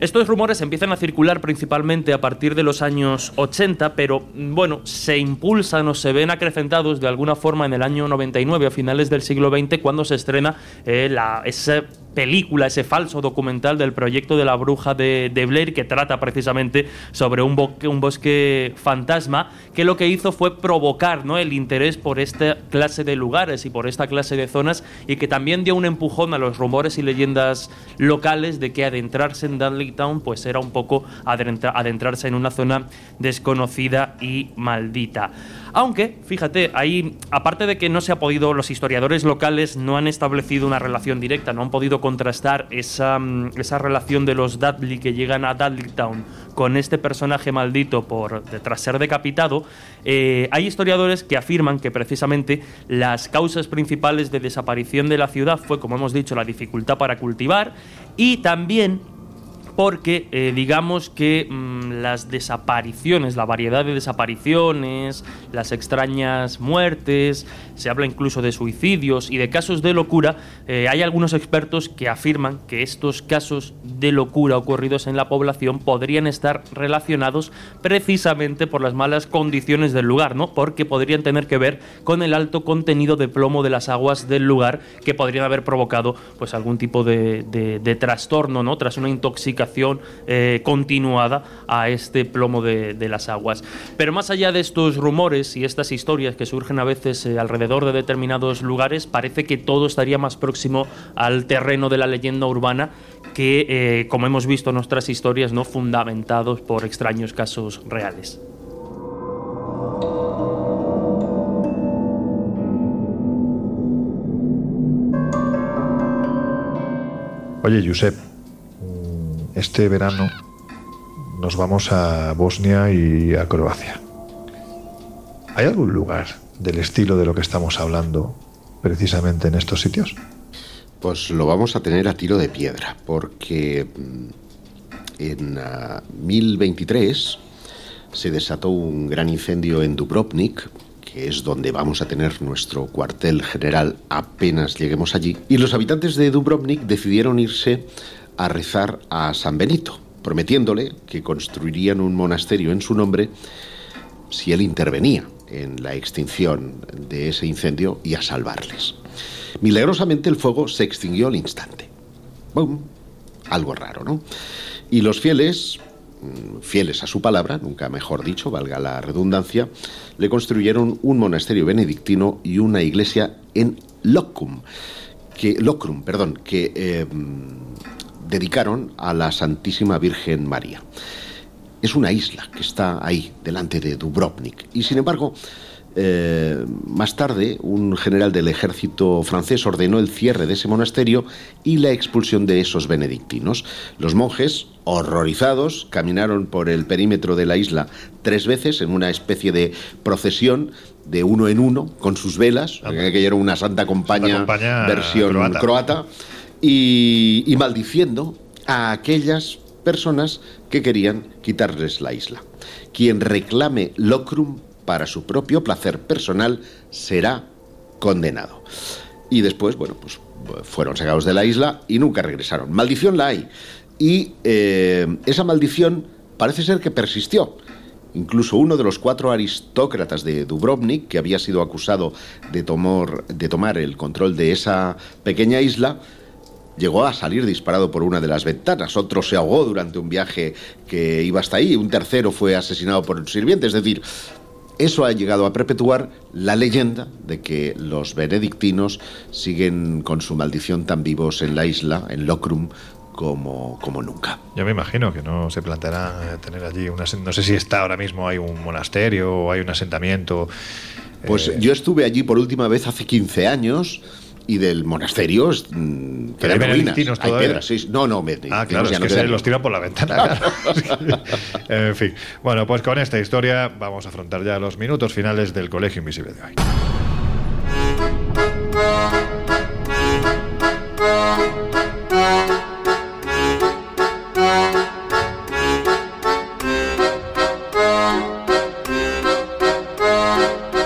Estos rumores empiezan a circular principalmente a partir de los años 80, pero bueno, se impulsan o se ven acrecentados de alguna forma en el año 99, a finales del siglo XX, cuando se estrena eh, la, esa película, ese falso documental del proyecto de la bruja de, Blair, que trata precisamente sobre un, bosque, un bosque fantasma, que lo que hizo fue provocar ¿no? el interés por esta clase de lugares y por esta clase de zonas, y que también dio un empujón a los rumores y leyendas locales de que adentrarse en Dudley Town pues era un poco adentra- adentrarse en una zona desconocida y maldita. Aunque, fíjate, ahí, aparte de que no se ha podido, los historiadores locales no han establecido una relación directa, no han podido contrastar esa, mm, esa relación de los Dudley que llegan a Dudley Town con este personaje maldito por tras ser decapitado, eh, hay historiadores que afirman que precisamente las causas principales de desaparición de la ciudad fue, como hemos dicho, la dificultad para cultivar y también porque eh, digamos que mm, las desapariciones, la variedad de desapariciones, las extrañas muertes, se habla incluso de suicidios y de casos de locura, eh, hay algunos expertos que afirman que estos casos de locura ocurridos en la población podrían estar relacionados precisamente por las malas condiciones del lugar, ¿no? Porque podrían tener que ver con el alto contenido de plomo de las aguas del lugar que podrían haber provocado pues algún tipo de, de- de trastorno, ¿no? Tras una intoxicación eh, continuada a este plomo de, las aguas. Pero más allá de estos rumores y estas historias que surgen a veces eh, alrededor de determinados lugares, parece que todo estaría más próximo al terreno de la leyenda urbana que, eh, como hemos visto en nuestras historias, no fundamentados por extraños casos reales. Oye, Josep, este verano nos vamos a Bosnia y a Croacia. ¿Hay algún lugar del estilo de lo que estamos hablando precisamente en estos sitios? Pues lo vamos a tener a tiro de piedra, porque mm, en ah, 1023 se desató un gran incendio en Dubrovnik, que es donde vamos a tener nuestro cuartel general apenas lleguemos allí, y los habitantes de Dubrovnik decidieron irse a rezar a San Benito, prometiéndole que construirían un monasterio en su nombre si él intervenía en la extinción de ese incendio y a salvarles. Milagrosamente el fuego se extinguió al instante. ¡Bum! Algo raro, ¿no? Y los fieles, mm, fieles a su palabra, nunca mejor dicho, valga la redundancia, le construyeron un monasterio benedictino y una iglesia en Locum, que, Locrum, perdón, que eh, dedicaron a la Santísima Virgen María. Es una isla que está ahí, delante de Dubrovnik. Y sin embargo, eh, más tarde, un general del ejército francés ordenó el cierre de ese monasterio y la expulsión de esos benedictinos. Los monjes, horrorizados, caminaron por el perímetro de la isla tres veces en una especie de procesión de uno en uno, con sus velas, que era una santa compañía, compañía versión croata. croata, y, y maldiciendo a aquellas personas que querían quitarles la isla. Quien reclame locrum para su propio placer personal será condenado. y después, bueno, pues fueron sacados de la isla y nunca regresaron. Maldición la hay. Y eh, esa maldición parece ser que persistió. Incluso uno de los cuatro aristócratas de Dubrovnik, que había sido acusado de, tomar, de tomar el control de esa pequeña isla, llegó a salir disparado por una de las ventanas. Otro se ahogó durante un viaje que iba hasta ahí. Un tercero fue asesinado por un sirviente. Es decir, eso ha llegado a perpetuar la leyenda de que los benedictinos siguen con su maldición tan vivos en la isla, en Locrum, como, como nunca. Yo me imagino que no se planteará tener allí una... No sé si está ahora mismo, hay un monasterio o hay un asentamiento. Pues eh, yo estuve allí por última vez hace 15 años y del monasterio es, mm, Pero hay quedan ruinas. Hay piedras, sí. No, no, Ah, claro, es no que se quedan. los tiran por la ventana. claro. en fin. Bueno, pues con esta historia vamos a afrontar ya los minutos finales del Colegio Invisible de hoy.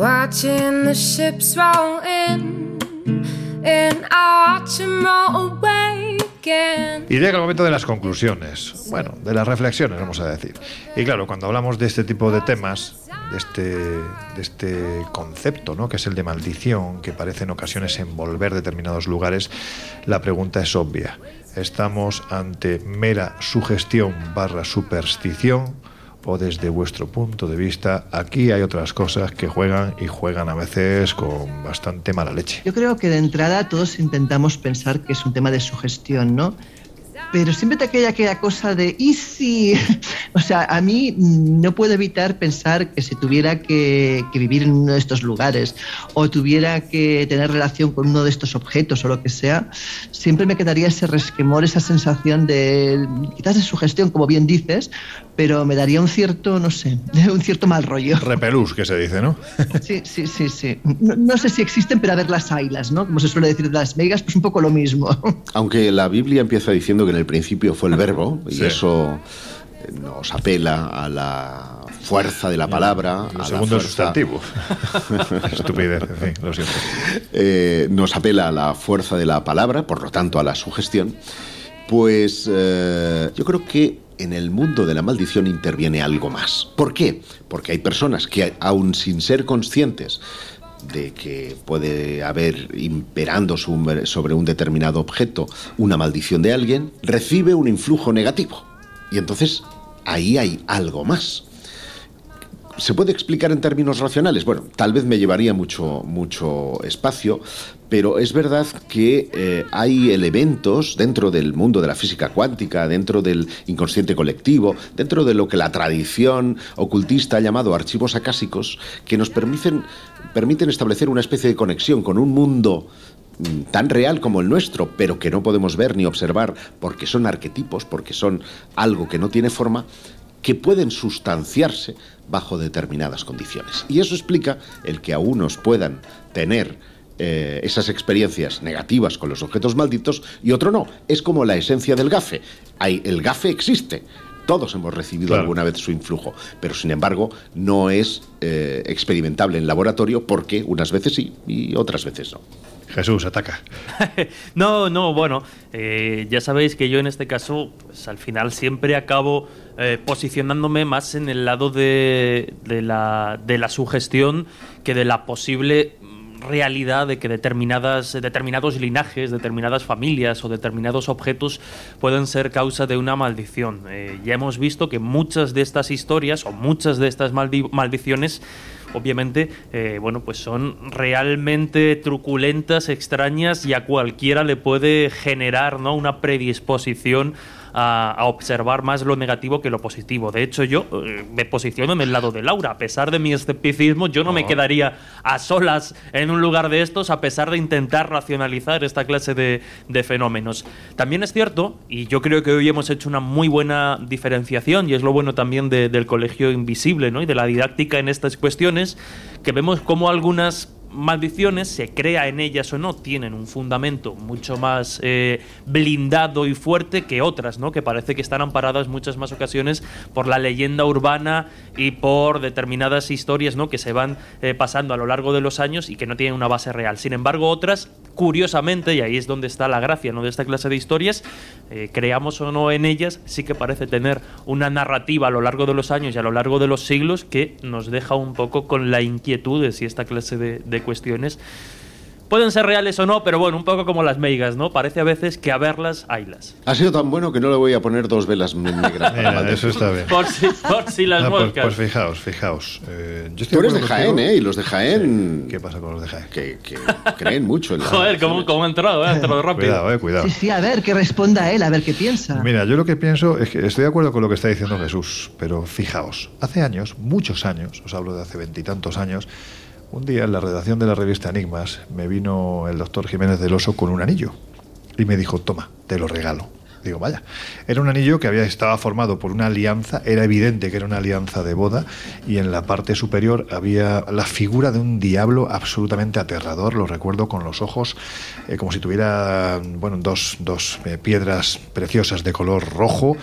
watching the ships roll in, and I watch 'em roll away. Y llega el momento de las conclusiones, bueno, de las reflexiones, vamos a decir. Y claro, cuando hablamos de este tipo de temas, de este, de este concepto, ¿no? que es el de maldición, que parece en ocasiones envolver determinados lugares, la pregunta es obvia. ¿Estamos ante mera sugestión barra superstición? O desde vuestro punto de vista, aquí hay otras cosas que juegan y juegan a veces con bastante mala leche. Yo creo que de entrada todos intentamos pensar que es un tema de sugestión, ¿no? Pero siempre te queda aquella cosa de, ¿y si? O sea, a mí no puedo evitar pensar que si tuviera que, que vivir en uno de estos lugares o tuviera que tener relación con uno de estos objetos o lo que sea, siempre me quedaría ese resquemor, esa sensación de, quizás de sugestión, como bien dices, pero me daría un cierto, no sé, un cierto mal rollo. Repelús, que se dice, ¿no? Sí, sí, sí, sí. No, no sé si existen, pero a ver las ailas, ¿no? Como se suele decir de Las Vegas, pues un poco lo mismo. Aunque la Biblia empieza diciendo que en el principio fue el verbo, y Sí. eso nos apela a la fuerza de la palabra. A segundo la es fuerza- sustantivo. Estupidez, en fin, lo siento. eh, nos apela a la fuerza de la palabra, por lo tanto a la sugestión, pues eh, yo creo que en el mundo de la maldición interviene algo más. ¿Por qué? Porque hay personas que, aun sin ser conscientes de que puede haber imperando sobre un determinado objeto una maldición de alguien, recibe un influjo negativo. Y entonces ahí hay algo más. ¿Se puede explicar en términos racionales? Bueno, tal vez me llevaría mucho, mucho espacio, pero es verdad que eh, hay elementos dentro del mundo de la física cuántica, dentro del inconsciente colectivo, dentro de lo que la tradición ocultista ha llamado archivos acásicos, que nos permiten, permiten establecer una especie de conexión con un mundo mm, tan real como el nuestro, pero que no podemos ver ni observar porque son arquetipos, porque son algo que no tiene forma, que pueden sustanciarse bajo determinadas condiciones. Y eso explica el que a unos puedan tener eh, esas experiencias negativas con los objetos malditos y otro no. Es como la esencia del gafe. Hay, el gafe existe. Todos hemos recibido Claro. alguna vez su influjo, pero sin embargo no es eh, experimentable en laboratorio porque unas veces sí y otras veces no. Jesús, ataca. No, no, bueno, eh, ya sabéis que yo en este caso, pues al final siempre acabo eh, posicionándome más en el lado de, de la, de la sugestión que de la posible realidad de que determinadas, determinados linajes, determinadas familias o determinados objetos pueden ser causa de una maldición. Eh, ya hemos visto que muchas de estas historias o muchas de estas maldi- maldiciones obviamente, eh, bueno, pues son realmente truculentas, extrañas y a cualquiera le puede generar ¿no? una predisposición a, a observar más lo negativo que lo positivo. De hecho, yo eh, me posiciono en el lado de Laura. A pesar de mi escepticismo, yo no me quedaría a solas en un lugar de estos a pesar de intentar racionalizar esta clase de, de fenómenos. También es cierto, y yo creo que hoy hemos hecho una muy buena diferenciación, y es lo bueno también de- del colegio invisible ¿no? y de la didáctica en estas cuestiones, que vemos cómo algunas maldiciones, se crea en ellas o no, tienen un fundamento mucho más eh, blindado y fuerte que otras, ¿no? Que parece que están amparadas muchas más ocasiones por la leyenda urbana y por determinadas historias, ¿no? Que se van eh, pasando a lo largo de los años y que no tienen una base real. Sin embargo, otras, curiosamente, y ahí es donde está la gracia, ¿no? De esta clase de historias, eh, creamos o no en ellas, sí que parece tener una narrativa a lo largo de los años y a lo largo de los siglos que nos deja un poco con la inquietud de si esta clase de, de cuestiones pueden ser reales o no, pero bueno, un poco como las meigas, ¿no? Parece a veces que a verlas, haylas. Ha sido tan bueno que no le voy a poner dos velas negras. Mira, eso está bien. Por si, por si las No, pues, moscas. pues fijaos, fijaos. Eh, yo estoy Tú eres de Jaén, contigo. ¿eh? Y los de Jaén... ¿Qué pasa con los de Jaén? Que, que creen mucho en la... Joder, cómo, cómo ha entrado, ¿eh? Ha entrado rápido. Cuidado, eh, cuidado. Sí, sí, a ver, que responda él, a ver qué piensa. Mira, yo lo que pienso es que estoy de acuerdo con lo que está diciendo Jesús, pero fijaos, hace años, muchos años, os hablo de hace veintitantos años, un día en la redacción de la revista Enigmas me vino el doctor Jiménez del Oso con un anillo y me dijo, toma, te lo regalo. Digo, vaya, era un anillo que había estaba formado por una alianza, era evidente que era una alianza de boda y en la parte superior había la figura de un diablo absolutamente aterrador, lo recuerdo con los ojos eh, como si tuviera, bueno, dos, dos eh, piedras preciosas de color rojo,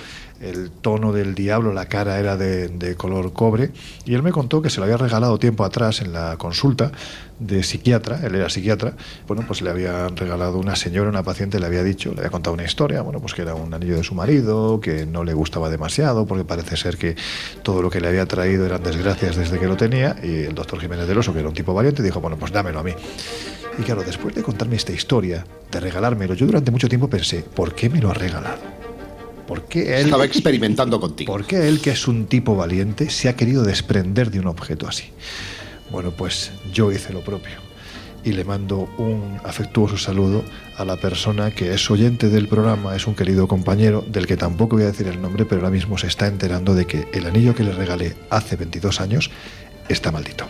el tono del diablo, la cara era de, color cobre, y él me contó que se lo había regalado tiempo atrás en la consulta de psiquiatra, él era psiquiatra, bueno, pues le había regalado una señora, una paciente, le había dicho, le había contado una historia, bueno, pues que era un anillo de su marido, que no le gustaba demasiado, porque parece ser que todo lo que le había traído eran desgracias desde que lo tenía, y el doctor Jiménez del Oso, que era un tipo valiente, dijo, bueno, pues dámelo a mí. Y claro, después de contarme esta historia, de regalármelo, yo durante mucho tiempo pensé, ¿por qué me lo ha regalado? ¿Por qué él, Estaba experimentando contigo. ¿Por qué él, que es un tipo valiente, se ha querido desprender de un objeto así? Bueno, pues yo hice lo propio. Y le mando un afectuoso saludo a la persona que es oyente del programa, es un querido compañero, del que tampoco voy a decir el nombre, pero ahora mismo se está enterando de que el anillo que le regalé hace 22 años está maldito.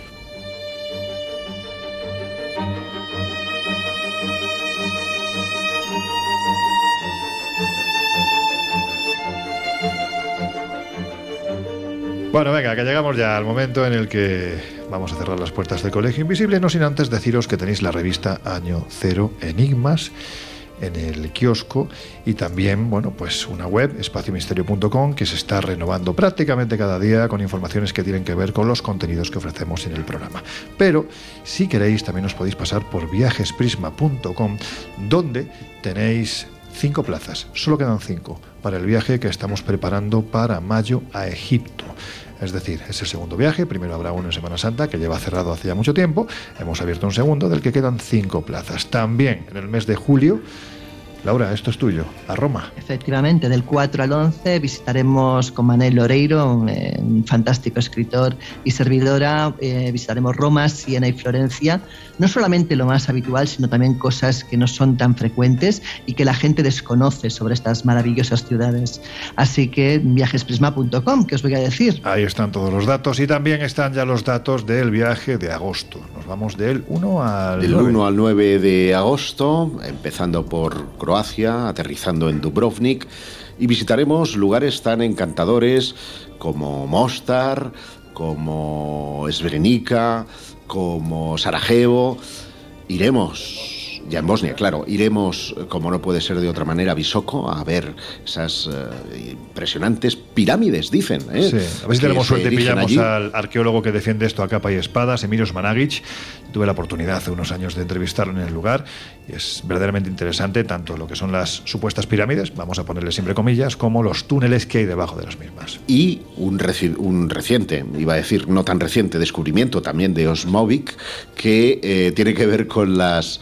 Bueno, venga, que llegamos ya al momento en el que vamos a cerrar las puertas del Colegio Invisible, no sin antes deciros que tenéis la revista Año Cero Enigmas en el kiosco y también, bueno, pues una web, espaciomisterio.com, que se está renovando prácticamente cada día con informaciones que tienen que ver con los contenidos que ofrecemos en el programa. Pero si queréis, también os podéis pasar por viajesprisma.com, donde tenéis cinco plazas, solo quedan cinco, para el viaje que estamos preparando para mayo a Egipto. Es decir, es el segundo viaje, primero habrá uno en Semana Santa, que lleva cerrado hace mucho tiempo, hemos abierto un segundo, del que quedan cinco plazas. También en el mes de julio, Laura, esto es tuyo, a Roma. Efectivamente, del 4 al 11 visitaremos con Manel Loreiro, un, eh, un fantástico escritor y servidora, eh, visitaremos Roma, Siena y Florencia. No solamente lo más habitual, sino también cosas que no son tan frecuentes y que la gente desconoce sobre estas maravillosas ciudades. Así que viajesprisma.com, que os voy a decir. Ahí están todos los datos y también están ya los datos del viaje de agosto. Nos vamos del 1 al Del 9. 1 al 9 de agosto, empezando por Croacia, aterrizando en Dubrovnik, y visitaremos lugares tan encantadores como Mostar, como Srebrenica, como Sarajevo. Iremos, ya en Bosnia, claro, iremos, como no puede ser de otra manera, a Visoko a ver esas eh, impresionantes pirámides, dicen. ¿eh? Sí, a ver si tenemos suerte y pillamos allí. al arqueólogo que defiende esto a capa y espada, Emilios Managic. Tuve la oportunidad hace unos años de entrevistarlo en el lugar y es verdaderamente interesante tanto lo que son las supuestas pirámides, vamos a ponerle siempre comillas, como los túneles que hay debajo de las mismas. y un, reci- un reciente, iba a decir no tan reciente, descubrimiento también de Osmovic, que eh, tiene que ver con las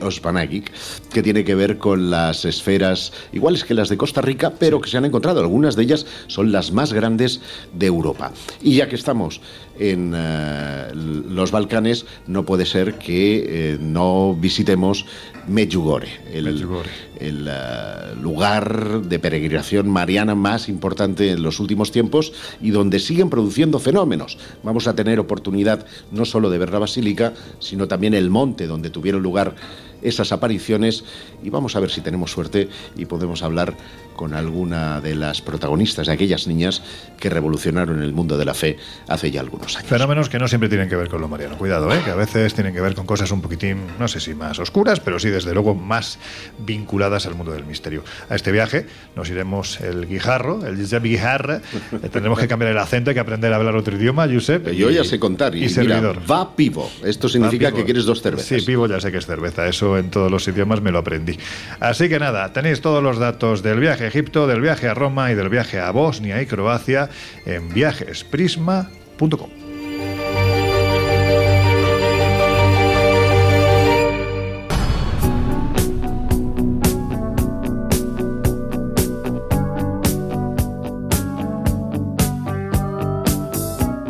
Osmanagic, que tiene que ver con las esferas iguales que las de Costa Rica, pero que se han encontrado. Algunas de ellas son las más grandes de Europa. Y ya que estamos en eh, los Balcanes, no puede ser que eh, no visitemos Medjugorje, el, el, eh, lugar de peregrinación mariana más importante en los últimos tiempos y donde siguen produciendo fenómenos. Vamos a tener oportunidad no solo de ver la basílica, sino también el monte donde tuvieron lugar esas apariciones y vamos a ver si tenemos suerte y podemos hablar con alguna de las protagonistas de aquellas niñas que revolucionaron el mundo de la fe hace ya algunos años. Fenómenos que no siempre tienen que ver con lo mariano. Cuidado, ¿eh? que a veces tienen que ver con cosas un poquitín, no sé si más oscuras, pero sí desde luego más vinculadas al mundo del misterio. A este viaje nos iremos el guijarro, el Guijarra, tendremos que cambiar el acento, hay que aprender a hablar otro idioma, Josep. Yo ya sé contar y, y mira, servidor. va pivo. Esto significa que quieres dos cervezas. Sí, pivo ya sé que es cerveza, eso en todos los idiomas me lo aprendí. Así que nada, tenéis todos los datos del viaje a Egipto, del viaje a Roma y del viaje a Bosnia y Croacia en viajesprisma.com.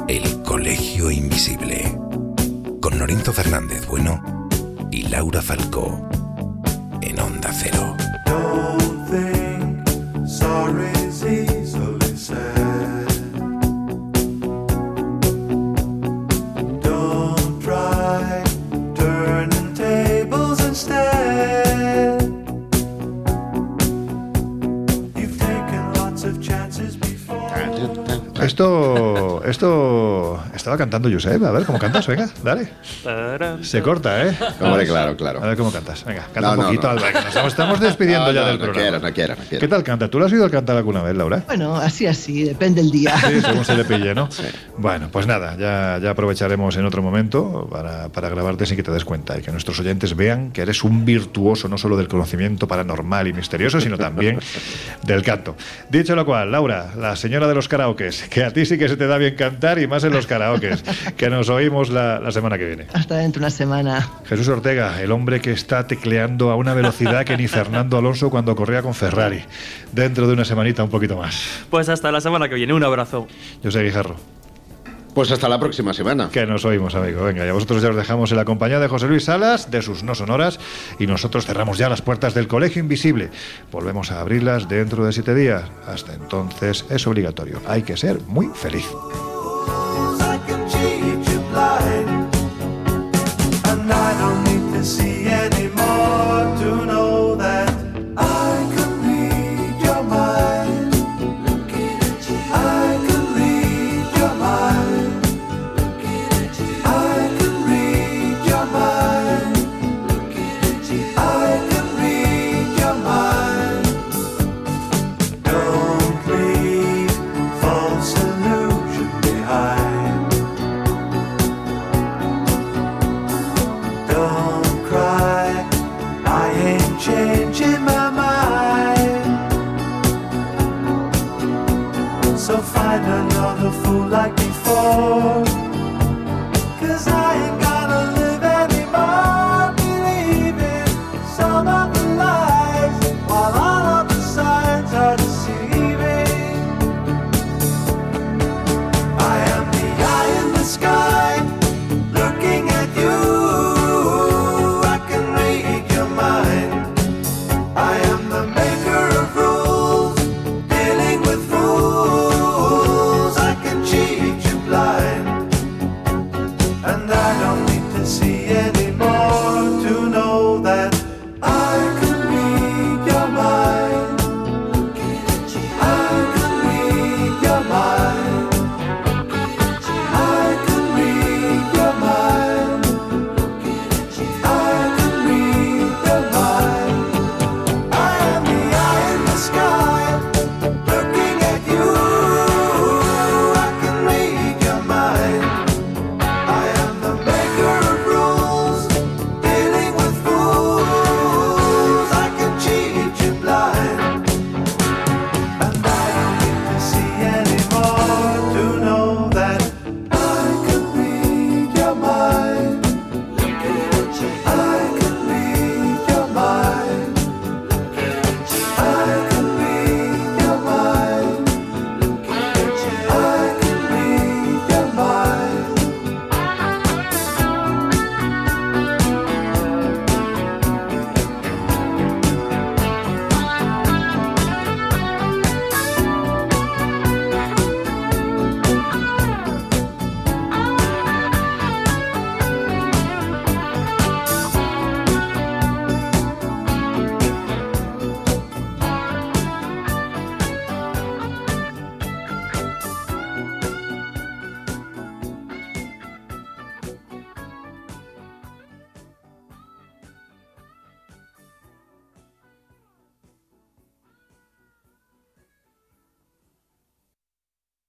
El Colegio Invisible. Con Lorenzo Fernández Bueno Laura Falcó. En Onda Cero. Esto, esto estaba cantando Josep, a ver cómo cantas, venga, dale. Se corta, ¿eh? Hombre, claro, claro. A ver cómo cantas, venga, canta No, un no, poquito, no. Alba, que nos estamos despidiendo No, ya no, del no programa. quiero, no quiero, no quiero. ¿Qué tal canta? ¿Tú lo has oído cantar alguna vez, Laura? Bueno, así, así, depende del día. Sí, según se le pille, ¿no? Bueno, pues nada, ya, ya aprovecharemos en otro momento para, para grabarte sin que te des cuenta y que nuestros oyentes vean que eres un virtuoso no solo del conocimiento paranormal y misterioso, sino también del canto. Dicho lo cual, Laura, la señora de los karaokes, que a ti sí que se te da bien cantar y más en los karaokes, que nos oímos la, la semana que viene. Hasta dentro de una semana. Jesús Ortega, el hombre que está tecleando a una velocidad que ni Fernando Alonso cuando corría con Ferrari. Dentro de una semanita un poquito más. Pues hasta la semana que viene. Un abrazo. Yo soy Guijarro. Pues hasta la próxima semana. Que nos oímos, amigo. Venga, y a vosotros ya os dejamos en la compañía de José Luis Salas, de sus no sonoras, y nosotros cerramos ya las puertas del Colegio Invisible. Volvemos a abrirlas dentro de siete días. Hasta entonces es obligatorio. Hay que ser muy feliz.